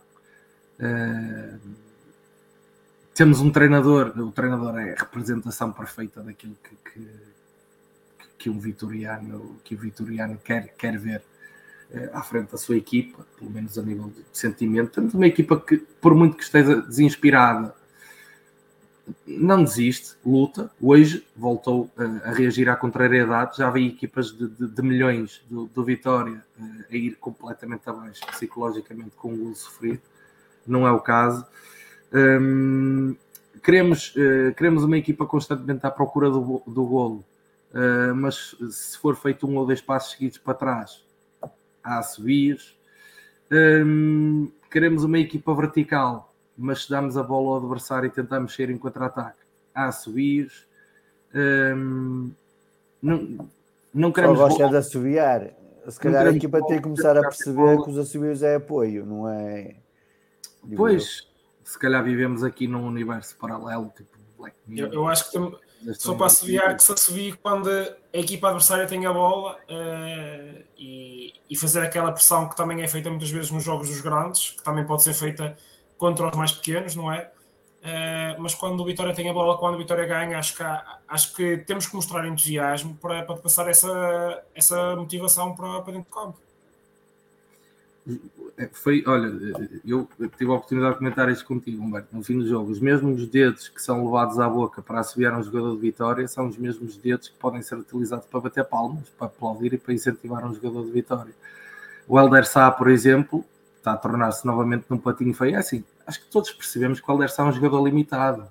S5: temos um treinador, o treinador é a representação perfeita daquilo que, que, que um vitoriano, que o vitoriano quer, quer ver eh, à frente da sua equipa, pelo menos a nível de sentimento. Temos uma equipa que, por muito que esteja desinspirada, não desiste, luta. Hoje voltou uh, a reagir à contrariedade. Já vi equipas de, de, de milhões do, do Vitória uh, a ir completamente abaixo, psicologicamente, com o gol sofrido. Não é o caso. Um, queremos, uh, queremos uma equipa constantemente à procura do, do golo, mas se for feito um ou dois passos seguidos para trás, há subias. Um, queremos uma equipa vertical mas se damos a bola ao adversário e tentamos mexer em contra-ataque, há subios. Hum, não, não queremos.
S1: Só gosta de assobiar. Se calhar a equipa tem que começar a perceber que os assobios é apoio, não é.
S5: Pois, se calhar vivemos aqui num universo paralelo, tipo Black
S4: Mirror. Eu, eu acho que só para assobiar que se assobie quando a equipa adversária tem a bola uh, e, e fazer aquela pressão que também é feita muitas vezes nos jogos dos grandes, que também pode ser feita contra os mais pequenos, não é? Uh, mas quando o Vitória tem a bola, quando o Vitória ganha, acho que, há, acho que temos que mostrar entusiasmo para, para passar essa, essa motivação para, para dentro do campo.
S5: É, foi, olha, eu tive a oportunidade de comentar isto contigo, Humberto, no fim do jogo. Os mesmos dedos que são levados à boca para assobiar um jogador de Vitória são os mesmos dedos que podem ser utilizados para bater palmas, para aplaudir e para incentivar um jogador de Vitória. O Helder Sá, por exemplo, está a tornar-se novamente num patinho feio. É assim, acho que todos percebemos que o Alderson é um jogador limitado.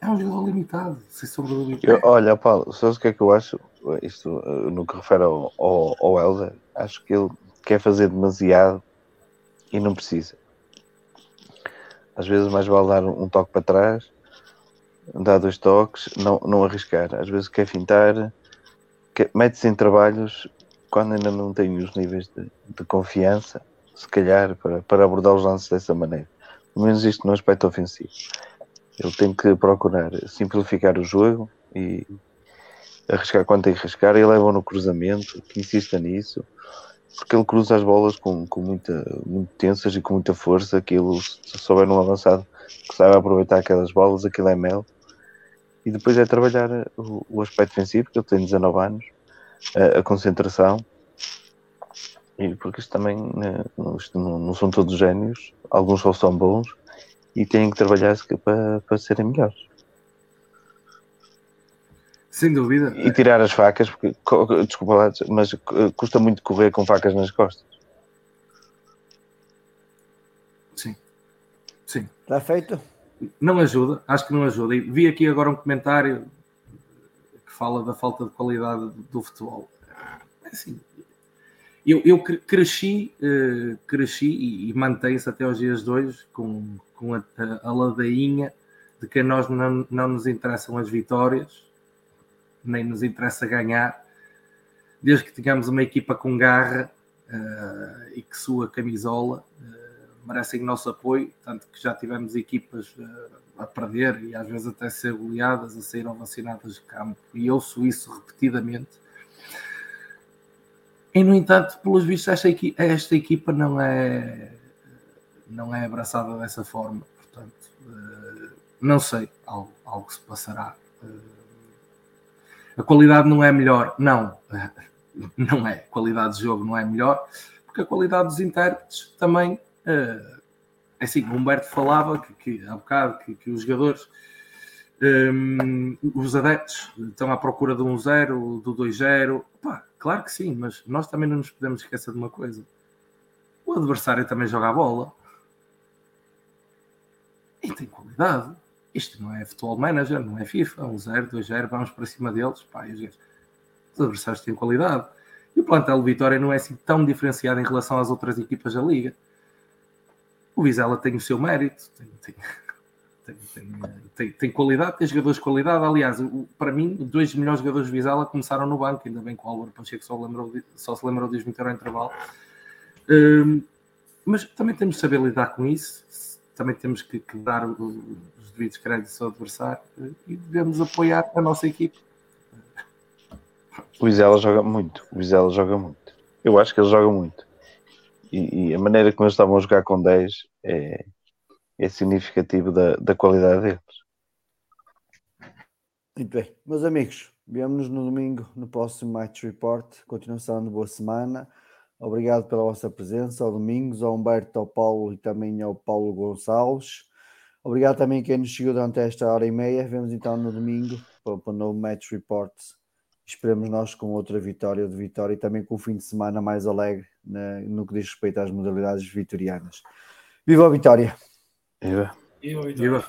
S5: É um jogador limitado, sem sombra de dúvida.
S3: Olha, Paulo, sabes o que é que eu acho? Isto eh, no que refere ao, ao, ao Helder, acho que ele quer fazer demasiado e não precisa. Às vezes mais vale dar um toque para trás, dar dois toques, não, não arriscar. Às vezes quer fintar, mete-se em trabalhos quando ainda não tenho os níveis de, de confiança, se calhar, para, para abordar os lances dessa maneira. Pelo menos isto no aspecto ofensivo. Ele tem que procurar simplificar o jogo e arriscar quando tem que arriscar. Ele leva no cruzamento, que insista nisso, porque ele cruza as bolas com, com muita, muito tensas e com muita força. Aquilo, se souber no avançado que saiba aproveitar aquelas bolas, aquilo é mel. E depois é trabalhar o, o aspecto defensivo, porque ele tem 19 anos, a, a concentração. E porque isto também né, isto não, não, são todos génios, alguns só são bons e têm que trabalhar para, para serem melhores.
S5: Sem dúvida.
S3: E tirar as facas, porque, desculpa lá, mas custa muito correr com facas nas costas.
S5: Sim. Sim.
S1: Está feito?
S5: Não ajuda, acho que não ajuda. E vi aqui agora um comentário fala da falta de qualidade do futebol. É assim, eu, eu cresci, uh, cresci e, e mantém-se até os dias de hoje com, com a, a ladainha de que a nós não, não nos interessam as vitórias, nem nos interessa ganhar, desde que tenhamos uma equipa com garra uh, e que sua camisola uh, merecem nosso apoio, tanto que já tivemos equipas uh, a perder e às vezes até ser goleadas, a sair vacinadas de campo. E ouço isso repetidamente. E, no entanto, pelos vistos, esta equipa, esta equipa não, é, não é abraçada dessa forma. Portanto, eh, não sei, algo, algo se passará. Eh, a qualidade não é melhor, não, não é. A qualidade de jogo não é melhor, porque a qualidade dos intérpretes também é assim, o Humberto falava que, que há bocado que, que os jogadores, um, os adeptos, estão à procura um zero, do 2-0. Claro que sim, mas nós também não nos podemos esquecer de uma coisa: o adversário também joga a bola e tem qualidade. Isto não é futebol manager, não é FIFA, um 0, 2-0, vamos para cima deles. Pá, os adversários têm qualidade. E o plantel de Vitória não é assim tão diferenciado em relação às outras equipas da Liga o Vizela tem o seu mérito, tem, tem, tem, tem, qualidade, tem jogadores de qualidade. Aliás, para mim, dois melhores jogadores de Vizela começaram no banco, ainda bem que o Álvaro Pacheco só, lembrou, só se lembrou de os meter ao intervalo. Um, mas também temos de saber lidar com isso, também temos que, dar os devidos créditos ao adversário e devemos apoiar a nossa equipe.
S3: O Vizela joga muito, o Vizela joga muito. Eu acho que ele joga muito e, a maneira como eles estavam a jogar com 10 é, é significativo da, da qualidade deles.
S1: Muito bem, meus amigos, vemo-nos no domingo no próximo Match Report. Continuação de boa semana. Obrigado pela vossa presença. Ao Domingos, ao Humberto, ao Paulo e também ao Paulo Gonçalves. Obrigado também a quem nos seguiu durante esta hora e meia. Vemos então no domingo para, para o novo Match Report. Esperamos nós com outra vitória de vitória e também com o fim de semana mais alegre na, no que diz respeito às modalidades vitorianas. Viva a vitória!
S3: Viva!
S4: Viva, Viva.